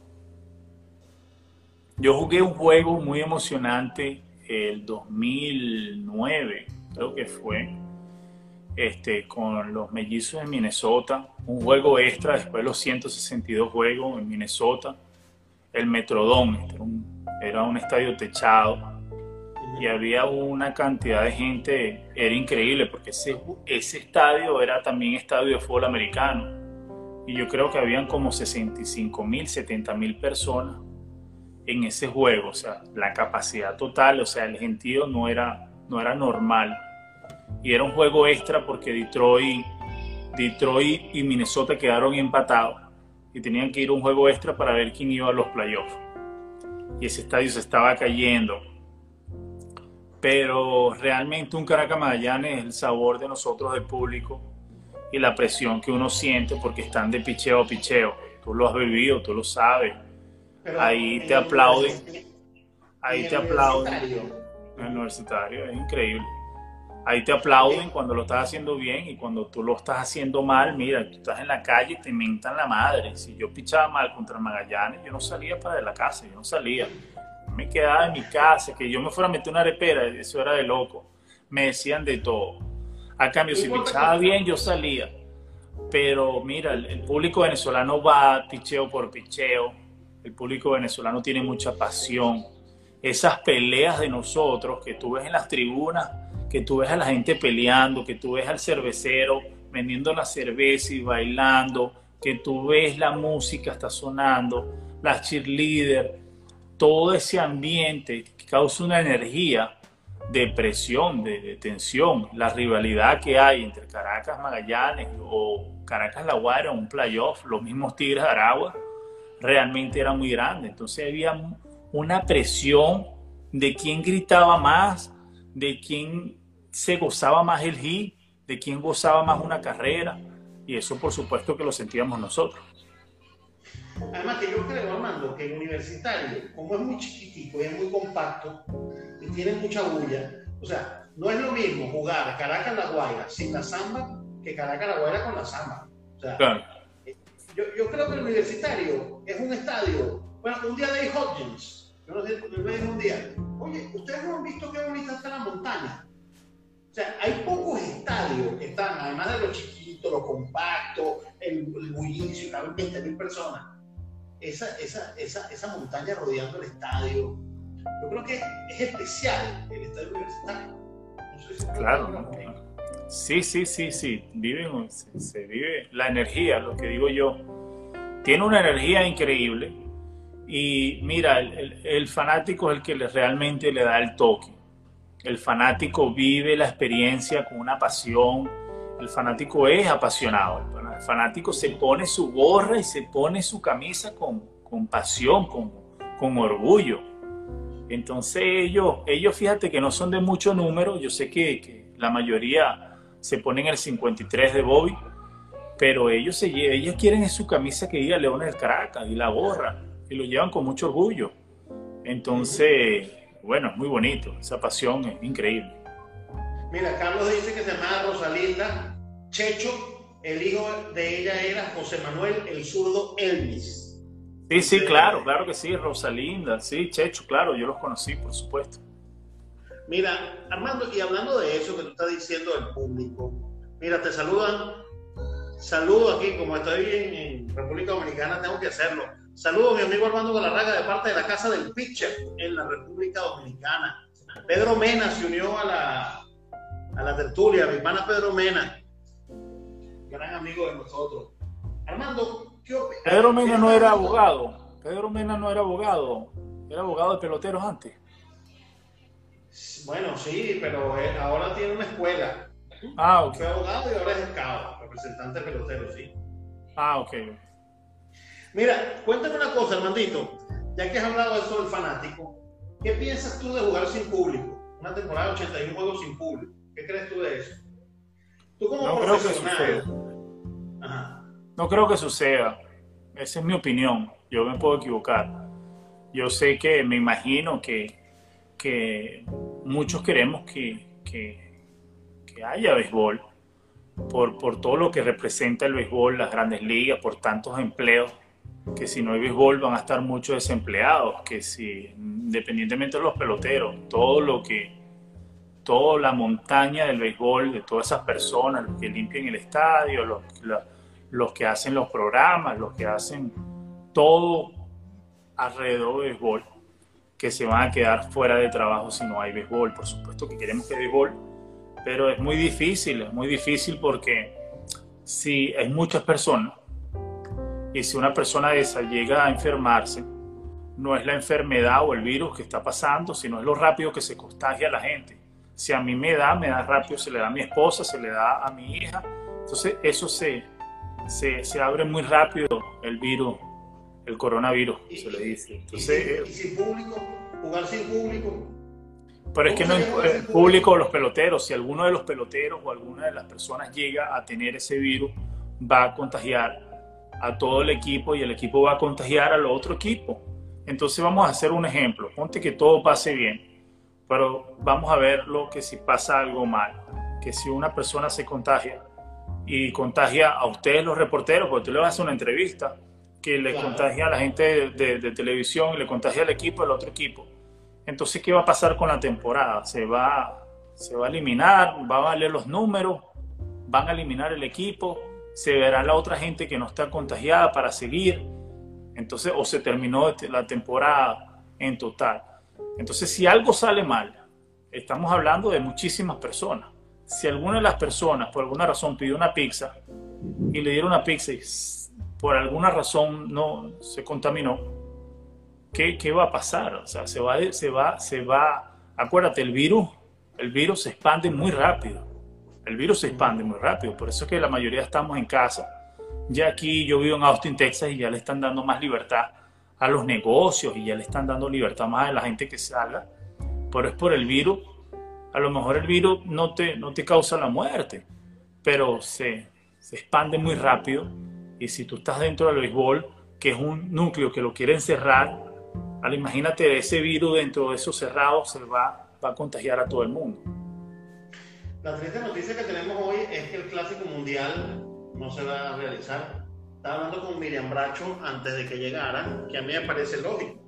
Yo jugué un juego muy emocionante el 2009, creo que fue, este, con los mellizos de Minnesota, un juego extra después de los 162 juegos en Minnesota, el Metrodome, este, era un, estadio techado y había una cantidad de gente, era increíble porque ese, ese estadio era también estadio de fútbol americano. Y yo creo que habían como 65 mil, 70 mil personas en ese juego, o sea, la capacidad total, o sea, el gentío no era, no era normal. Y era un juego extra porque Detroit, Detroit y Minnesota quedaron empatados y tenían que ir a un juego extra para ver quién iba a los playoffs. Y ese estadio se estaba cayendo. Pero realmente un Caracas Magallanes es el sabor de nosotros, del público, y la presión que uno siente porque están de picheo a picheo. Tú lo has vivido, tú lo sabes. ahí te aplauden. Ahí te aplauden. El universitario es increíble. Ahí te aplauden cuando lo estás haciendo bien y cuando tú lo estás haciendo mal, mira, tú estás en la calle y te mentan la madre. Si yo pichaba mal contra Magallanes, yo no salía para de la casa, yo no salía. Me quedaba en mi casa, que yo me fuera a meter una arepera, eso era de loco. Me decían de todo. A cambio, si pichaba bien, yo salía. Pero mira, el, público venezolano va picheo por picheo. El público venezolano tiene mucha pasión. Esas peleas de nosotros que tú ves en las tribunas, que tú ves a la gente peleando, que tú ves al cervecero vendiendo la cerveza y bailando, que tú ves la música está sonando, las cheerleaders, todo ese ambiente causa una energía de presión, de, tensión, la rivalidad que hay entre Caracas Magallanes o Caracas La Guaira, un playoff, los mismos Tigres de Aragua, realmente era muy grande. Entonces había una presión de quién gritaba más, de quién se gozaba más el hit, de quién gozaba más una carrera, y eso por supuesto que lo sentíamos nosotros. Además que yo creo, Armando, que el universitario, como es muy chiquitico y es muy compacto y tiene mucha bulla, o sea, no es lo mismo jugar Caracas La Guaira sin la samba que Caracas La Guaira con la samba. O sea, yo, yo, creo que el universitario es un estadio, bueno, un día de Hodgins, yo no sé, yo me un día, oye, ¿ustedes no han visto qué bonita está la montaña? Sea, hay pocos estadios que están, además de lo chiquito, lo compacto, el, el bullicio, caben 20 mil personas. Esa, esa, esa, esa montaña rodeando el estadio. Yo creo que es especial el estadio universitario. No sé si claro, Sí, sí, sí, sí. Vive, se, vive la energía, lo que digo yo. Tiene una energía increíble. Y mira, el, el fanático es el que realmente le da el toque el fanático vive la experiencia con una pasión. El fanático es apasionado. El fanático se pone su gorra y se pone su camisa con, con pasión, con, con orgullo. Entonces ellos, ellos fíjate que no son de mucho número. Yo sé que, que la mayoría se ponen el 53 de Bobby, pero ellos, se, ellos quieren su camisa que diga Leones del Caracas y la gorra y lo llevan con mucho orgullo. Entonces bueno, es muy bonito, esa pasión es increíble. Mira, Carlos dice que se llama Rosalinda Checho, el hijo de ella era José Manuel el zurdo Elvis. Sí, sí, claro, claro que sí, Rosalinda, sí, Checho, claro, yo los conocí, por supuesto. Mira, Armando, y hablando de eso que tú estás diciendo del público, mira, te saludan Saludos aquí, como estoy en, República Dominicana, tengo que hacerlo. Saludos mi amigo Armando Galarraga de parte de la Casa del Pitcher en la República Dominicana. Pedro Mena se unió a la, a la tertulia, mi hermana Pedro Mena, gran amigo de nosotros. Armando, ¿qué opinas? Pedro Mena no era abogado. Pedro Mena no era abogado. Era abogado de peloteros antes. Bueno, sí, pero ahora tiene una escuela. Ah, ok. Fue abogado y ahora es escado, representante pelotero, sí. Ah, ok. Mira, cuéntame una cosa, Armandito. Ya que has hablado de eso del fanático, ¿qué piensas tú de jugar sin público? Una temporada de 81 juegos sin público. ¿Qué crees tú de eso? Tú como no profesional. Creo que suceda. No creo que suceda. Esa es mi opinión. Yo me puedo equivocar. Yo sé que, me imagino que, que muchos queremos que, que haya béisbol, por, por todo lo que representa el béisbol, las grandes ligas, por tantos empleos, que si no hay béisbol van a estar muchos desempleados, que si, independientemente de los peloteros, todo lo que, toda la montaña del béisbol, de todas esas personas, los que limpian el estadio, los, los que hacen los programas, los que hacen todo alrededor del béisbol, que se van a quedar fuera de trabajo si no hay béisbol. Por supuesto que queremos que el béisbol pero es muy difícil, es muy difícil porque si hay muchas personas y si una persona de esa llega a enfermarse, no es la enfermedad o el virus que está pasando, sino es lo rápido que se contagia a la gente. Si a mí me da, me da rápido, se le da a mi esposa, se le da a mi hija. Entonces eso se, se, se abre muy rápido el virus, el coronavirus, se le dice. Entonces, ¿Y sin público? ¿Jugar sin público? Pero es que no el público o los peloteros, si alguno de los peloteros o alguna de las personas llega a tener ese virus, va a contagiar a todo el equipo y el equipo va a contagiar al otro equipo. Entonces vamos a hacer un ejemplo. Ponte que todo pase bien, pero vamos a ver lo que si pasa algo mal. Que si una persona se contagia y contagia a ustedes los reporteros, porque tú le vas a hacer una entrevista, que le contagia a la gente de, de televisión y le contagia al equipo, al otro equipo entonces, ¿qué va a pasar con la temporada? ¿Se va, se va a eliminar? ¿Va a valer los números? ¿Van a eliminar el equipo? ¿Se verá la otra gente que no está contagiada para seguir? Entonces, o se terminó la temporada en total. Entonces, si algo sale mal, estamos hablando de muchísimas personas. Si alguna de las personas, por alguna razón, pidió una pizza y le dieron una pizza y por alguna razón no se contaminó, ¿qué, va a pasar? O sea, se va, se va, se va, acuérdate, el virus, el virus se expande muy rápido. El virus se expande muy rápido, por eso es que la mayoría estamos en casa. Ya aquí yo vivo en Austin, Texas, y ya le están dando más libertad a los negocios y ya le están dando libertad más a la gente que salga, pero es por el virus. A lo mejor el virus no te, no te causa la muerte, pero se, se expande muy rápido y si tú estás dentro del béisbol, que es un núcleo que lo quiere encerrar, Ahora imagínate ese virus dentro de esos cerrados se va, va a contagiar a todo el mundo. La triste noticia que tenemos hoy es que el Clásico Mundial no se va a realizar. Estaba hablando con Miriam Bracho antes de que llegara, que a mí me parece lógico.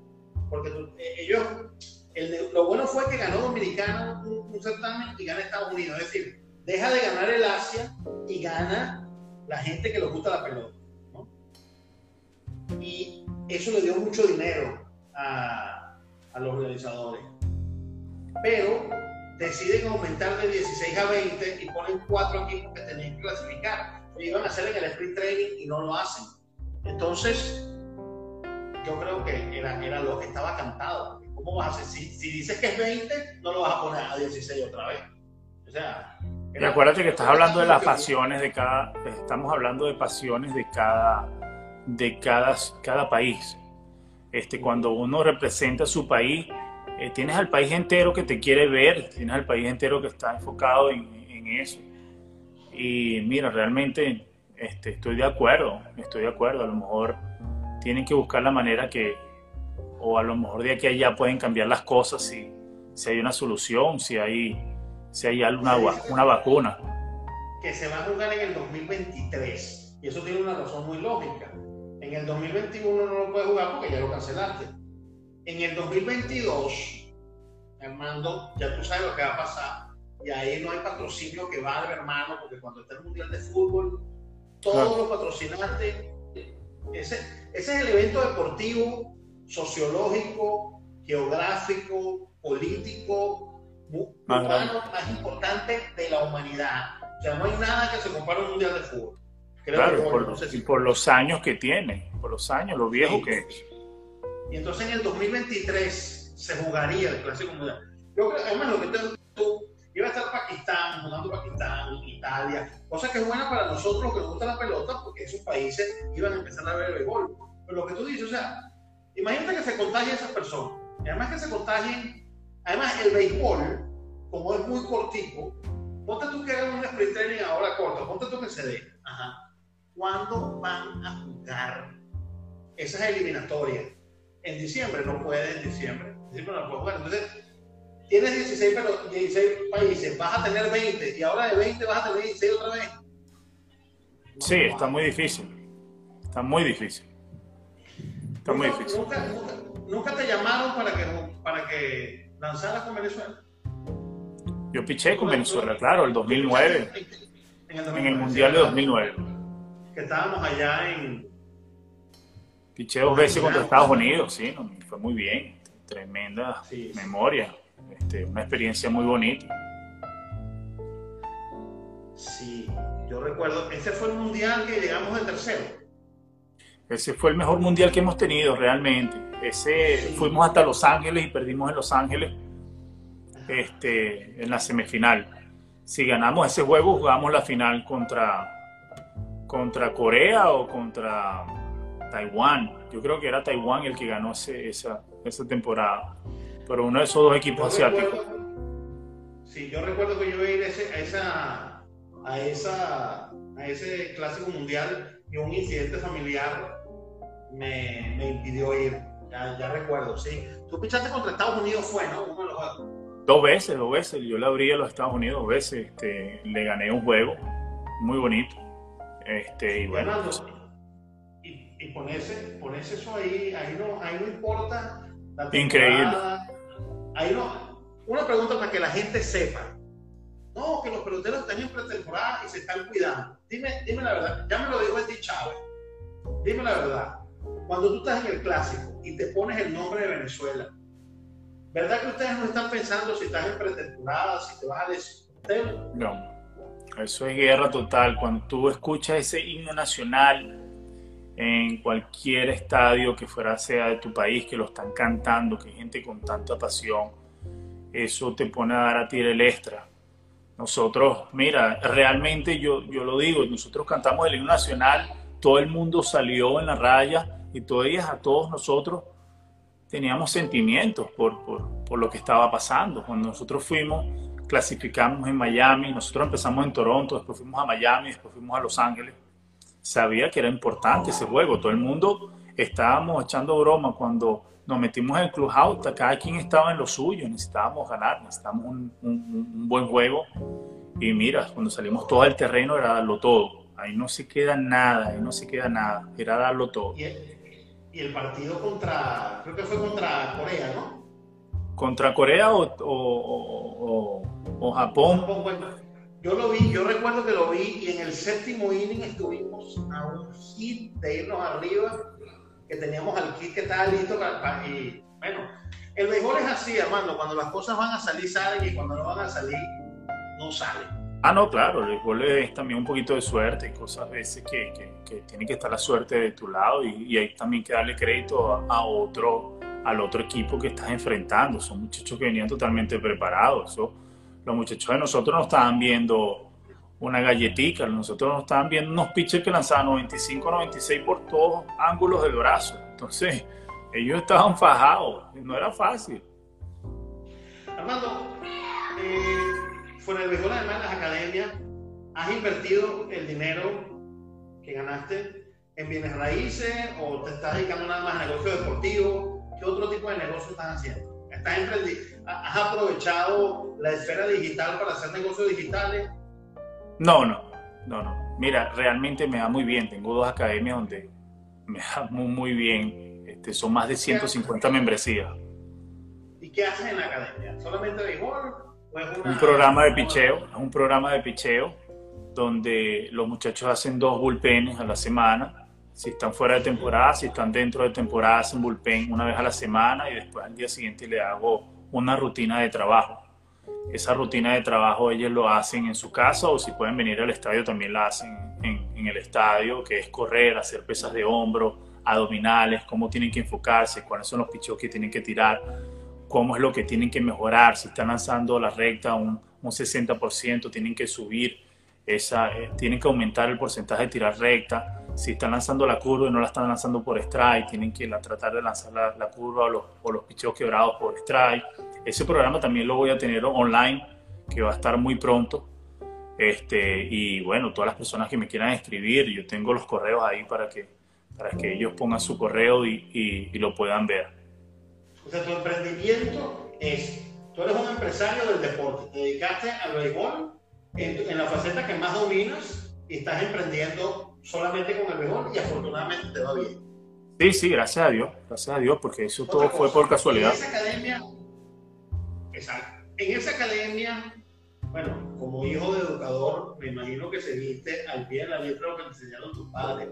Porque eh, ellos, lo bueno fue que ganó Dominicana un, un, certamen y gana Estados Unidos. Es decir, deja de ganar el Asia y gana la gente que le gusta la pelota. ¿no? Y eso le dio mucho dinero a, los realizadores. Pero deciden aumentar de 16 a 20 y ponen cuatro equipos que tenían que clasificar. Lo iban a hacer en el sprint training y no lo hacen. Entonces, yo creo que era, era lo que estaba cantado. ¿Cómo vas a hacer? Si, si, dices que es 20, no lo vas a poner a 16 otra vez. O sea. Y acuérdate que estás hablando de las pasiones de cada. Estamos hablando de pasiones de cada. de cada, cada país. Este, cuando uno representa su país, eh, tienes al país entero que te quiere ver, tienes al país entero que está enfocado en, eso. Y mira, realmente este, estoy de acuerdo, estoy de acuerdo. A lo mejor tienen que buscar la manera que, o a lo mejor de aquí a allá pueden cambiar las cosas si, si hay una solución, si hay, si hay alguna una vacuna. Que se va a jugar en el 2023. Y eso tiene una razón muy lógica en el 2021 no lo puedes jugar porque ya lo cancelaste. En el 2022, Armando, ya tú sabes lo que va a pasar. Y ahí no hay patrocinio que valga, hermano, porque cuando esté el Mundial de Fútbol, todos los patrocinantes. Ese, ese es el evento deportivo, sociológico, geográfico, político, humano más importante de la humanidad. O sea, no hay nada que se compare a un mundial de fútbol. claro, por, y por los años que tiene, por los años, lo viejo que es. Y entonces en el 2023 se jugaría el Clásico Mundial. Yo creo, además, lo que tú, iba a estar Pakistán, jugando Pakistán, Italia, cosa que es buena para nosotros que nos gusta la pelota, porque esos países iban a empezar a ver el béisbol. Pero lo que tú dices, o sea, imagínate que se contagien esas personas, y además que se contagien, además el béisbol, como es muy cortico, ponte tú que hagas un sprint training ahora corto, ponte tú que se dé. Ajá. ¿Cuándo van a jugar esas eliminatorias? En diciembre, no puede en diciembre. En diciembre no puede jugar. Entonces, tienes 16, pero 16 países, vas a tener 20 y ahora de 20 vas a tener 16 otra vez. sí, está muy difícil. Está muy difícil. Está muy difícil. Nunca, nunca, te llamaron para que, para que lanzaras con Venezuela. Yo piché con Venezuela, claro, el 2009. En el, en el Mundial de 2009. Que estábamos allá en... Piché dos veces contra Estados Unidos, sí, fue muy bien. Tremenda memoria. Este, una experiencia muy bonita. Sí, yo recuerdo, ese fue el mundial que llegamos de tercero. Ese fue el mejor mundial que hemos tenido realmente. Ese fuimos hasta Los Ángeles y perdimos en Los Ángeles este, en la semifinal. Si ganamos ese juego, jugamos la final contra, contra Corea o contra Taiwán. Yo creo que era Taiwán el que ganó esa, esa temporada. Pero uno de esos dos equipos asiáticos. sí, yo recuerdo que yo iba a ir a, esa, a, esa, a ese clásico mundial y un incidente familiar me, me impidió ir. Ya, ya, recuerdo, sí. Tú pichaste contra Estados Unidos, fue, ¿no? Uno de los juegos. Dos veces, dos veces. Yo le abrí a los Estados Unidos dos veces. Este, le gané un juego muy bonito. Este, y bueno. Y, ponerse, eso ahí, ahí no, ahí no importa la Increíble. Ahí no. Una pregunta para que la gente sepa. No, que los peloteros están en pretemporada y se están cuidando. Dime, dime la verdad. Ya me lo dijo Eddie Chávez. Dime la verdad. Cuando tú estás en el clásico y te pones el nombre de Venezuela, ¿Verdad que ustedes no están pensando si estás en pretemporada, si te vas a decir? No, eso es guerra total. Cuando tú escuchas ese himno nacional en cualquier estadio que fuera sea de tu país, que lo están cantando, que hay gente con tanta pasión, eso te pone a dar a ti el extra. Nosotros, mira, realmente yo, yo lo digo, nosotros cantamos el himno nacional, todo el mundo salió en la raya y todavía a todos nosotros teníamos sentimientos por, por, por, lo que estaba pasando. Cuando nosotros fuimos, clasificamos en Miami, nosotros empezamos en Toronto, después fuimos a Miami, después fuimos a Los Ángeles. Sabía que era importante ese juego. Todo el mundo estábamos echando broma cuando nos metimos en el clubhouse. Cada quien estaba en lo suyo. Necesitábamos ganar, necesitábamos un, un, buen juego. Y mira, cuando salimos todo al terreno era darlo todo. Ahí no se queda nada, ahí no se queda nada. Era darlo todo y el partido contra, creo que fue contra Corea, ¿no? ¿Contra Corea o, o, o, Japón? Yo lo vi, yo recuerdo que lo vi y en el séptimo inning estuvimos a un hit de irnos arriba, que teníamos al kit que estaba listo para, y bueno, el béisbol es así, Armando, cuando las cosas van a salir, salen y cuando no van a salir, no salen. Ah, no, claro, el gol es también un poquito de suerte, cosas a veces que, que, tiene que estar la suerte de tu lado y hay también que darle crédito a, otro, al otro equipo que estás enfrentando. Son muchachos que venían totalmente preparados. Los muchachos de nosotros no estaban viendo una galletica, nosotros nos estaban viendo unos pitchers que lanzaban 95, 96 por todos ángulos del brazo. Entonces, ellos estaban fajados, no era fácil. Armando, eh fuera béisbol, además, las academias, has invertido el dinero que ganaste en bienes raíces o te estás dedicando nada más a negocio deportivo? ¿Qué otro tipo de negocio estás haciendo? ¿Estás ¿Has aprovechado la esfera digital para hacer negocios digitales? No, no, no, no. Mira, realmente me da muy bien. Tengo dos academias donde me da muy, muy bien. Este, son más de 150 membresías. ¿Y qué haces en la academia? ¿Solamente béisbol? un programa de picheo, un programa de picheo donde los muchachos hacen dos bullpenes a la semana. Si están fuera de temporada, si están dentro de temporada, hacen bullpen una vez a la semana y después al día siguiente le hago una rutina de trabajo. Esa rutina de trabajo ellos lo hacen en su casa o si pueden venir al estadio también la hacen en, el estadio, que es correr, hacer pesas de hombro, abdominales, cómo tienen que enfocarse, cuáles son los pichos que tienen que tirar, cómo es lo que tienen que mejorar, si están lanzando la recta un, un 60%, tienen que subir, esa, eh, tienen que aumentar el porcentaje de tirar recta, si están lanzando la curva y no la están lanzando por strike, tienen que la, tratar de lanzar la, la curva o los, o los picheos quebrados por strike. Ese programa también lo voy a tener online, que va a estar muy pronto. Este, y bueno, todas las personas que me quieran escribir, yo tengo los correos ahí para que, para que ellos pongan su correo y, y, y lo puedan ver. O sea, tu emprendimiento es, tú eres un empresario del deporte, te dedicaste al béisbol en, en la faceta que más dominas y estás emprendiendo solamente con el béisbol y afortunadamente te va bien. Sí, sí, gracias a Dios, gracias a Dios, porque eso Otra todo cosa, fue por casualidad. En esa academia, exacto, en esa academia, bueno, como hijo de educador, me imagino que seguiste al pie de la letra lo que te enseñaron tus padres.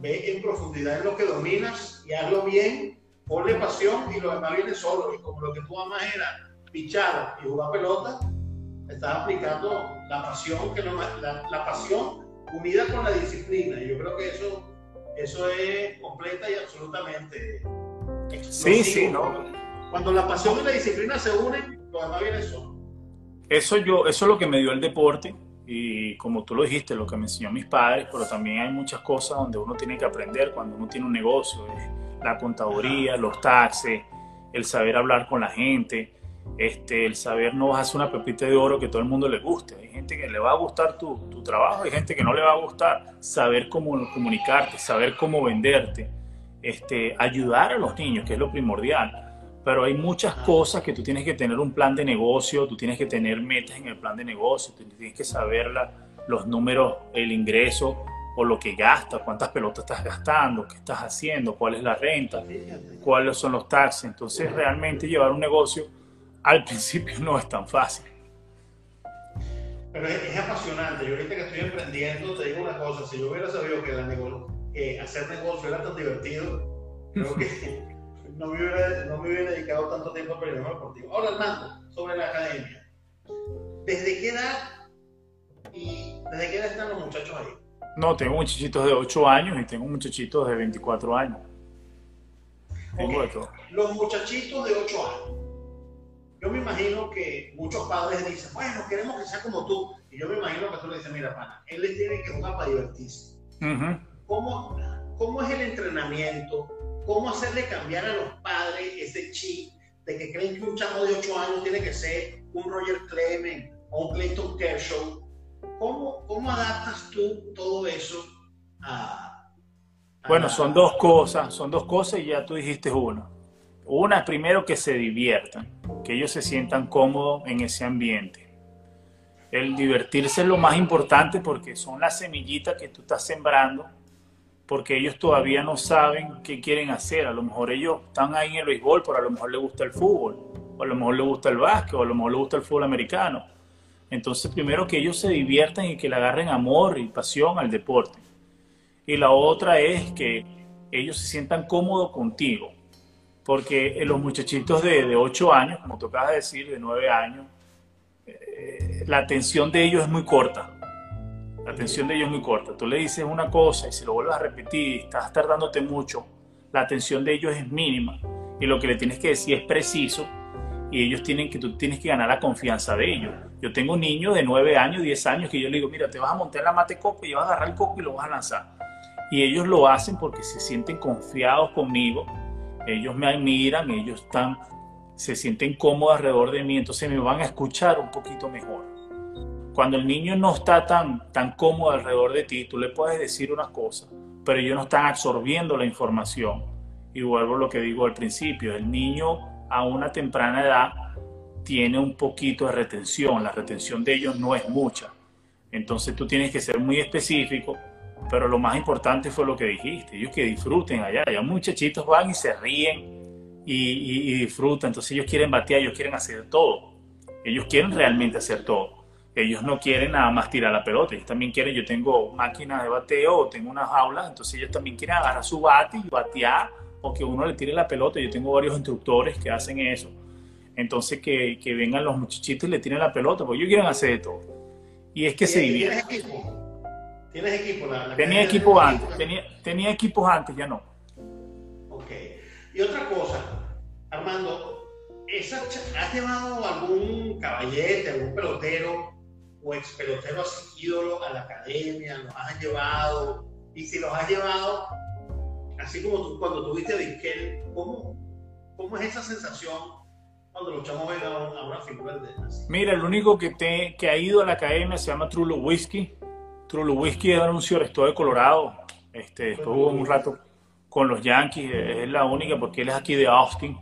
Ve en profundidad en lo que dominas y hazlo bien, ponle pasión y lo demás viene solo. Y como lo que tú amas era pichar y jugar pelota, estás aplicando la pasión, que lo- la, la pasión unida con la disciplina. Yo creo que eso, eso es completa y absolutamente. Sí, sí, ¿no? Cuando la pasión y la disciplina se unen, lo demás viene solo. Eso, yo, eso es lo que me dio el deporte y como tú lo dijiste, lo que me enseñó mis padres, pero también hay muchas cosas donde uno tiene que aprender cuando uno tiene un negocio, eh, la contaduría, los taxes, el saber hablar con la gente, este, el saber no vas a hacer una pepita de oro que todo el mundo le guste. Gente que le va a gustar tu, tu trabajo, hay gente que no le va a gustar. Saber cómo comunicarte, saber cómo venderte, este, ayudar a los niños, que es lo primordial pero hay muchas cosas que tú tienes que tener un plan de negocio, tú tienes que tener metas en el plan de negocio, tú tienes que saber la- los números, el ingreso o lo que gastas, cuántas pelotas estás gastando, qué estás haciendo, cuál es la renta, cuáles son los taxes. Entonces realmente llevar un negocio al principio no es tan fácil. Pero es, es apasionante. Yo ahorita que estoy emprendiendo, te digo una cosa, si yo hubiera sabido que, la nego- que hacer negocio era tan divertido, creo que no me hubiera, no me hubiera dedicado tanto tiempo al periodismo deportivo. Ahora, Armando, sobre la academia. ¿Desde qué edad y desde qué edad están los muchachos ahí? No, tengo muchachitos de 8 años y tengo muchachitos de 24 años. Tengo de Ok. todo. Los muchachitos de 8 años. Yo me imagino que muchos padres dicen, bueno, queremos que sea como tú. Y yo me imagino que tú le dices, mira, pana, él les tiene que jugar para divertirse. Ujú. ¿Cómo, ¿Cómo es el entrenamiento? ¿Cómo hacerle cambiar a los padres ese chip de que creen que un chamo de 8 años tiene que ser un Roger Clemens o un Clayton Kershaw? ¿Cómo, ¿Cómo adaptas tú todo eso a... Bueno, son dos cosas, son dos cosas y ya tú dijiste una. Una primero que se diviertan, que ellos se sientan cómodos en ese ambiente. El divertirse es lo más importante porque son las semillitas que tú estás sembrando, porque ellos todavía no saben qué quieren hacer. A lo mejor ellos están ahí en el béisbol, pero a lo mejor les gusta el fútbol, o a lo mejor les gusta el básquet, o a lo mejor les gusta el fútbol americano. Entonces, primero que ellos se diviertan y que le agarren amor y pasión al deporte. Y la otra es que ellos se sientan cómodos contigo. Porque eh, los muchachitos de, de 8 años, como de decir, de 9 años, eh, la atención de ellos es muy corta. La atención de ellos es muy corta. Tú le dices una cosa y si lo vuelves a repetir estás tardándote mucho, la atención de ellos es mínima. Y lo que le tienes que decir es preciso y ellos tienen que, tú tienes que ganar la confianza de ellos. Yo tengo un niño de 9 años, 10 años que yo le digo, mira, te vas a montar la mate coco y vas a agarrar el coco y lo vas a lanzar. Y ellos lo hacen porque se sienten confiados conmigo, ellos me admiran, ellos están, se sienten cómodos alrededor de mí, entonces me van a escuchar un poquito mejor. Cuando el niño no está tan, tan cómodo alrededor de ti, tú le puedes decir unas cosas, pero ellos no están absorbiendo la información. Y vuelvo a lo que digo al principio, el niño a una temprana edad tiene un poquito de retención, la retención de ellos no es mucha. Entonces tú tienes que ser muy específico, pero lo más importante fue lo que dijiste, ellos que disfruten allá, allá muchachitos van y se ríen y, y- y disfrutan, entonces ellos quieren batear, ellos quieren hacer todo, ellos quieren realmente hacer todo. ellos no quieren nada más tirar la pelota, ellos también quieren, yo tengo máquinas de bateo tengo unas jaulas, entonces ellos también quieren agarrar su bate y batear o que uno le tire la pelota. Yo tengo varios instructores que hacen eso. Entonces que, que vengan los muchachitos y le tiren la pelota, porque ellos quieren hacer de todo. Y es que se divierten. ¿Tienes equipo? ¿Tienes equipo? tenía equipo antes, tenía, tenía equipos antes, ya no. Ok. Y otra cosa, Armando, ¿has llevado algún caballete, algún pelotero o ex pelotero así ídolo a la academia? ¿Los has llevado? Y si los has llevado, así como tú cuando tuviste a Disquel, ¿cómo, ¿cómo es esa sensación cuando los chamos ven a, una figura de Mira, el único que, te, que ha ido a la academia se llama Trulo Whiskey. Trulo Whiskey es anuncio Resto de Colorado. Este, estuvo un rato con los Yankees, es la única porque él es aquí de Austin.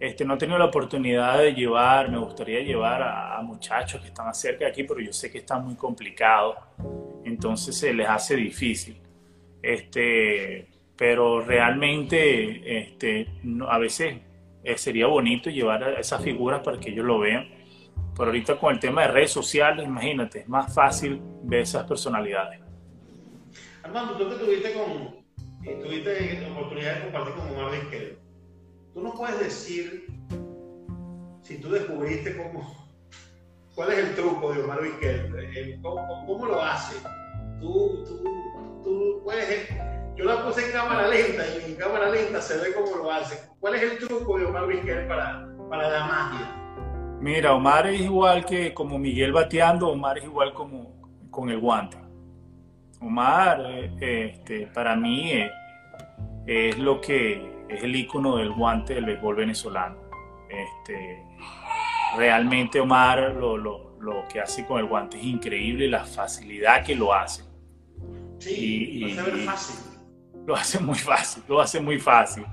Este, no he tenido la oportunidad de llevar, me gustaría llevar a, muchachos que están cerca de aquí, pero yo sé que está muy complicado, entonces se les hace difícil. Este, pero realmente este, a veces eh, sería bonito llevar a esas figuras para que ellos lo vean. Pero ahorita con el tema de redes sociales, imagínate, es más fácil ver esas personalidades. Armando, tú que tuviste, con, eh, tuviste la oportunidad de compartir con Omar Vizquel, tú no puedes decir si tú descubriste cómo, cuál es el truco de Omar Vizquel, cómo, cómo, lo hace. Tú, tú, tú puedes yo la puse en cámara lenta y en cámara lenta se ve cómo lo hace. ¿Cuál es el truco de Omar Vizquel para, para la magia? Mira, Omar es igual que como Miguel bateando, Omar es igual como con el guante. Omar, eh, este, para mí, eh, es lo que es el icono del guante del béisbol venezolano. Este, realmente Omar lo, lo, lo, que hace con el guante es increíble, la facilidad que lo hace. Sí, y, fácil lo hace muy fácil, lo hace muy fácil.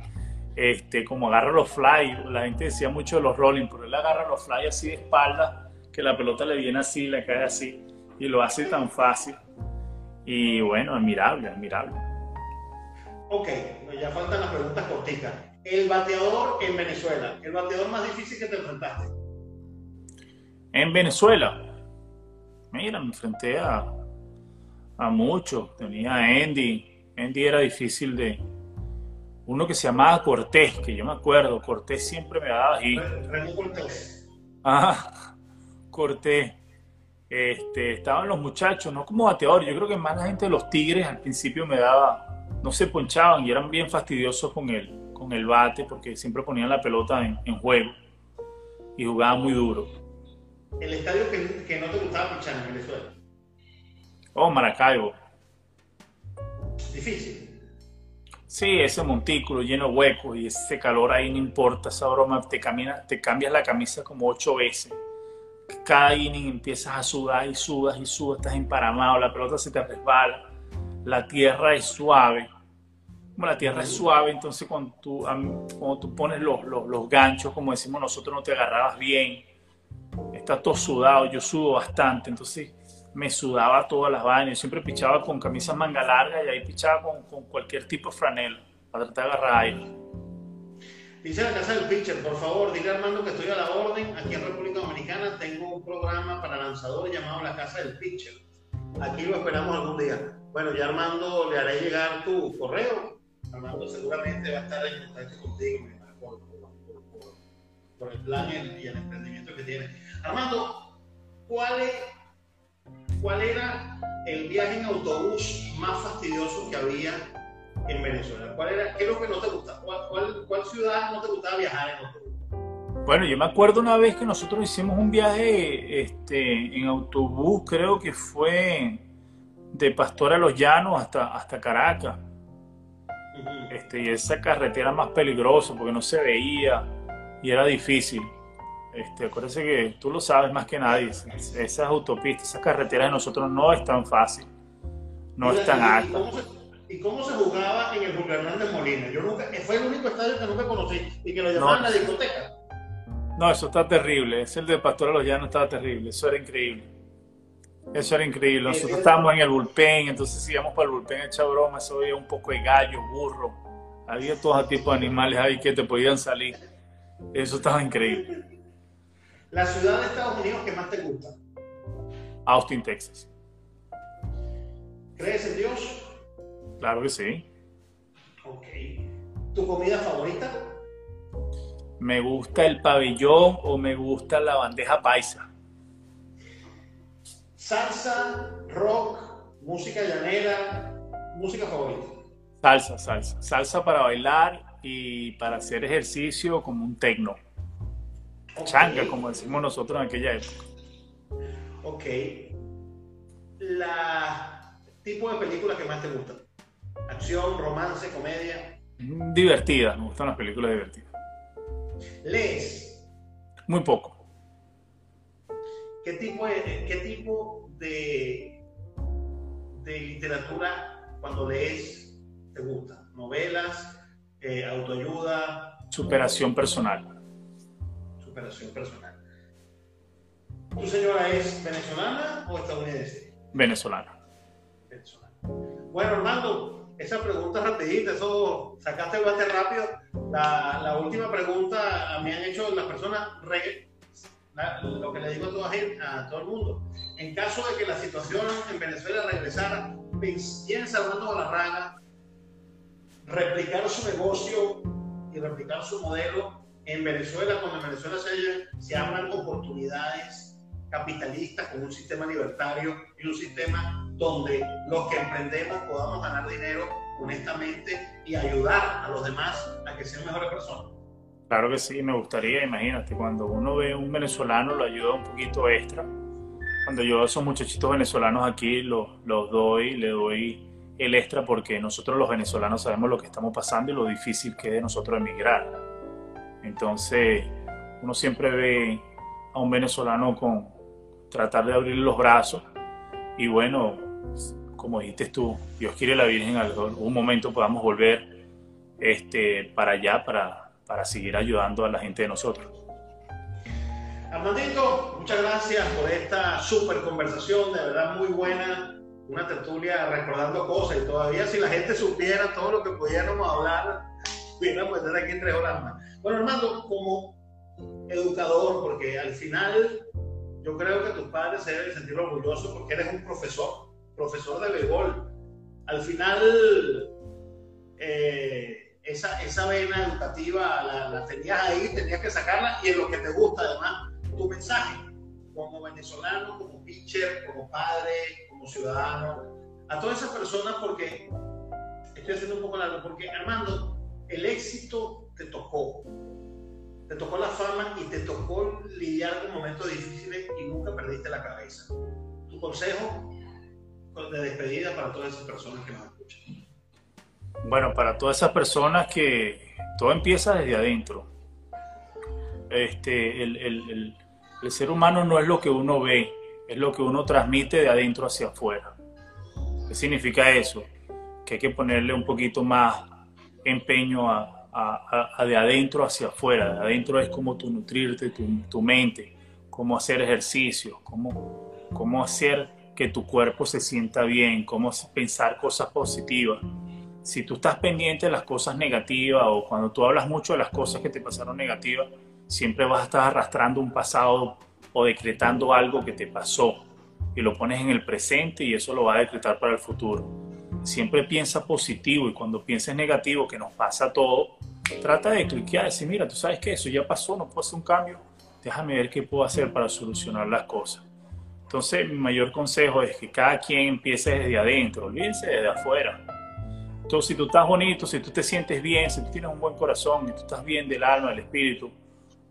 Este, como agarra los fly, la gente decía mucho de los rolling, pero él agarra los fly así de espalda, que la pelota le viene así, le cae así, y lo hace tan fácil. Y bueno, admirable, admirable. Ok, ya faltan las preguntas cortitas. El bateador en Venezuela, el bateador más difícil que te enfrentaste. En Venezuela, mira, me enfrenté a, a muchos. Tenía a Andy, Andy era difícil de... Uno que se llamaba Cortés, que yo me acuerdo, Cortés siempre me daba ahí. Cortés. Ah, Cortés. Este, estaban los muchachos, no como bateador, yo creo que más la gente de los Tigres al principio me daba, no se ponchaban y eran bien fastidiosos con el, con el bate porque siempre ponían la pelota en, juego y jugaban muy duro. ¿El estadio que, que no te gustaba pichar en Venezuela? Oh, Maracaibo difícil. Sí, ese montículo lleno de huecos y ese calor ahí no importa, esa broma, te, camina, te cambias la camisa como ocho veces. Cada inning empiezas a sudar y sudas y sudas, estás emparamado, la pelota se te resbala, la tierra es suave. Como la tierra es suave, entonces cuando tú, cuando tú pones los, los, los ganchos, como decimos nosotros, no te agarrabas bien, estás todo sudado, yo sudo bastante, entonces me sudaba todas las vainas. siempre pichaba con camisa manga larga y ahí pichaba con, con cualquier tipo de franela para tratar de agarrar aire. Dice la casa del pitcher, por favor, dile a Armando que estoy a la orden. Aquí en República Dominicana tengo un programa para lanzadores llamado La Casa del Pitcher. Aquí lo esperamos algún día. Bueno, ya Armando le haré llegar tu correo. Armando seguramente va a estar en contacto contigo por, por el plan y el emprendimiento que tiene. Armando, ¿cuál es ¿cuál era el viaje en autobús más fastidioso que había en Venezuela? ¿Cuál era, ¿Qué es lo que no te gustaba? ¿Cuál, ciudad no te gustaba viajar en autobús? Bueno, yo me acuerdo una vez que nosotros hicimos un viaje este, en autobús, creo que fue de Pastor a los Llanos hasta, hasta Caracas. este, y esa carretera más peligrosa porque no se veía y era difícil. Este, acuérdense que tú lo sabes más que nadie, esas autopistas, esas carreteras de nosotros no es tan fácil, no es tan alta. ¿Y cómo se jugaba en el Julio Hernández Molina? Yo nunca, fue el único estadio que nunca conocí y que lo llamaban la discoteca. No, eso está terrible, es el de Pastor de los Llanos estaba terrible, eso era increíble. Eso era increíble. Nosotros estábamos en el bullpen, entonces íbamos para el bullpen a echar broma, eso había un poco de gallo, burro, había todo tipo de animales ahí que te podían salir. Eso estaba increíble. La ciudad de Estados Unidos que más te gusta. Austin, Texas. ¿Crees en Dios? Claro que sí. Ok. ¿Tu comida favorita? Me gusta el pabellón o me gusta la bandeja paisa. Salsa, rock, música llanera, música favorita. Salsa, salsa. Salsa para bailar y para hacer ejercicio como un tecno. Ok. Changa, como decimos nosotros en aquella época. Ok. La tipo de película que más te gusta. Acción, romance, comedia. Divertida, me gustan las películas divertidas. ¿Lees? Muy poco. ¿Qué tipo de, qué tipo de, de literatura cuando lees te gusta? ¿Novelas? eh, ¿Autoayuda? Superación personal. Superación personal. ¿Tu señora es venezolana o estadounidense? Venezolana. Venezolana. Bueno, Armando, esa pregunta rapidita, eso sacaste el bate rápido. La, la última pregunta me han hecho las personas, re- la- lo que le digo a toda gente, a todo el mundo. En caso de que la situación en Venezuela regresara, piensa Armando Galarraga replicar su negocio y replicar su modelo en Venezuela, cuando en Venezuela se, se abran oportunidades capitalistas con un sistema libertario y un sistema donde los que emprendemos podamos ganar dinero honestamente y ayudar a los demás a que sean mejores personas. Claro que sí, me gustaría, imagínate, cuando uno ve a un venezolano lo ayuda un poquito extra. Cuando yo a esos muchachitos venezolanos aquí los, los doy, le doy el extra porque nosotros los venezolanos sabemos lo que estamos pasando y lo difícil que es de nosotros emigrar. Entonces, uno siempre ve a un venezolano con tratar de abrir los brazos y bueno, como dijiste tú, Dios quiere la Virgen en algún momento podamos volver este, para allá, para, para seguir ayudando a la gente de nosotros. Armandito, muchas gracias por esta súper conversación, de verdad muy buena, una tertulia recordando cosas y todavía si la gente supiera todo lo que pudiéramos hablar, pudiéramos estar aquí tres horas más. Bueno, Armando, como educador, porque al final yo creo que tus padres se deben sentir orgullosos porque eres un profesor, profesor de béisbol. Al final, eh, esa, esa vena educativa la, la tenías ahí, tenías que sacarla y en lo que te gusta además tu mensaje como venezolano, como pitcher, como padre, como ciudadano, a todas esas personas porque estoy haciendo un poco largo, porque Armando, el éxito te tocó, te tocó la fama y te tocó lidiar con momentos difíciles y nunca perdiste la cabeza. Tu consejo de despedida para todas esas personas que nos escuchan. Bueno, para todas esas personas que todo empieza desde adentro. Este, el, el, el, el ser humano no es lo que uno ve, es lo que uno transmite de adentro hacia afuera. ¿Qué significa eso? Que hay que ponerle un poquito más empeño de adentro hacia afuera. De adentro es como tu nutrirte, tu, tu mente, cómo hacer ejercicio, cómo, cómo hacer que tu cuerpo se sienta bien, cómo pensar cosas positivas. Si tú estás pendiente de las cosas negativas o cuando tú hablas mucho de las cosas que te pasaron negativas, siempre vas a estar arrastrando un pasado o decretando algo que te pasó y lo pones en el presente y eso lo va a decretar para el futuro. Siempre piensa positivo y cuando pienses negativo, que nos pasa todo, trata de cliquear decir, mira, tú sabes que eso ya pasó, no puedo hacer un cambio, déjame ver qué puedo hacer para solucionar las cosas. Entonces, mi mayor consejo es que cada quien empiece desde adentro, olvídense desde afuera. Entonces, si tú estás bonito, si tú te sientes bien, si tú tienes un buen corazón y tú estás bien del alma, del espíritu,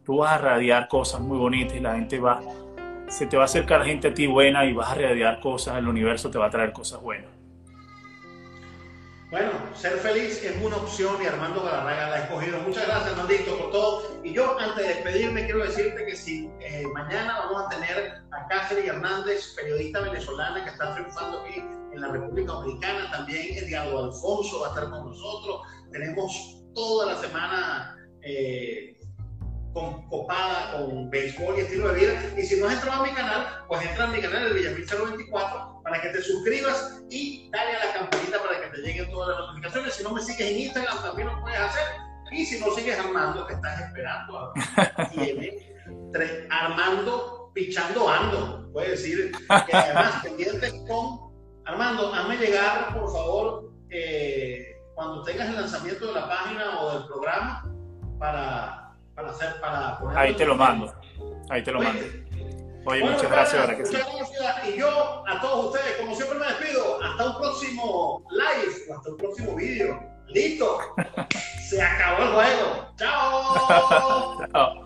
tú vas a radiar cosas muy bonitas y la gente va, se te va a acercar gente a ti buena y vas a radiar cosas, el universo te va a traer cosas buenas. Bueno, ser feliz es una opción y Armando Galarraga la ha escogido. Muchas gracias, Armandito, por todo. Y yo, antes de despedirme, quiero decirte que si eh, mañana vamos a tener a Cáceres Hernández, periodista venezolana que está triunfando aquí en la República Dominicana, también Edgardo Alfonso va a estar con nosotros. Tenemos toda la semana eh, con, copada con béisbol y estilo de vida. Y si no has entrado a mi canal, pues entra a mi canal, el Villamil 024, para que te suscribas y dale a la campanita para que te lleguen todas las notificaciones. Si no me sigues en Instagram, también lo puedes hacer. Y si no sigues Armando, que estás esperando, tiene tres, Armando pichando ando, puede decir, que además pendientes con Armando, hazme llegar, por favor, eh, cuando tengas el lanzamiento de la página o del programa para, para hacer, para poner Ahí te lo mando, ahí te lo mando. Oye, muchas gracias, ¿verdad que muchas gracias. Y yo, a todos ustedes, como siempre me despido, hasta un próximo live, hasta un próximo vídeo. Listo. Se acabó el juego. Chao. Chao.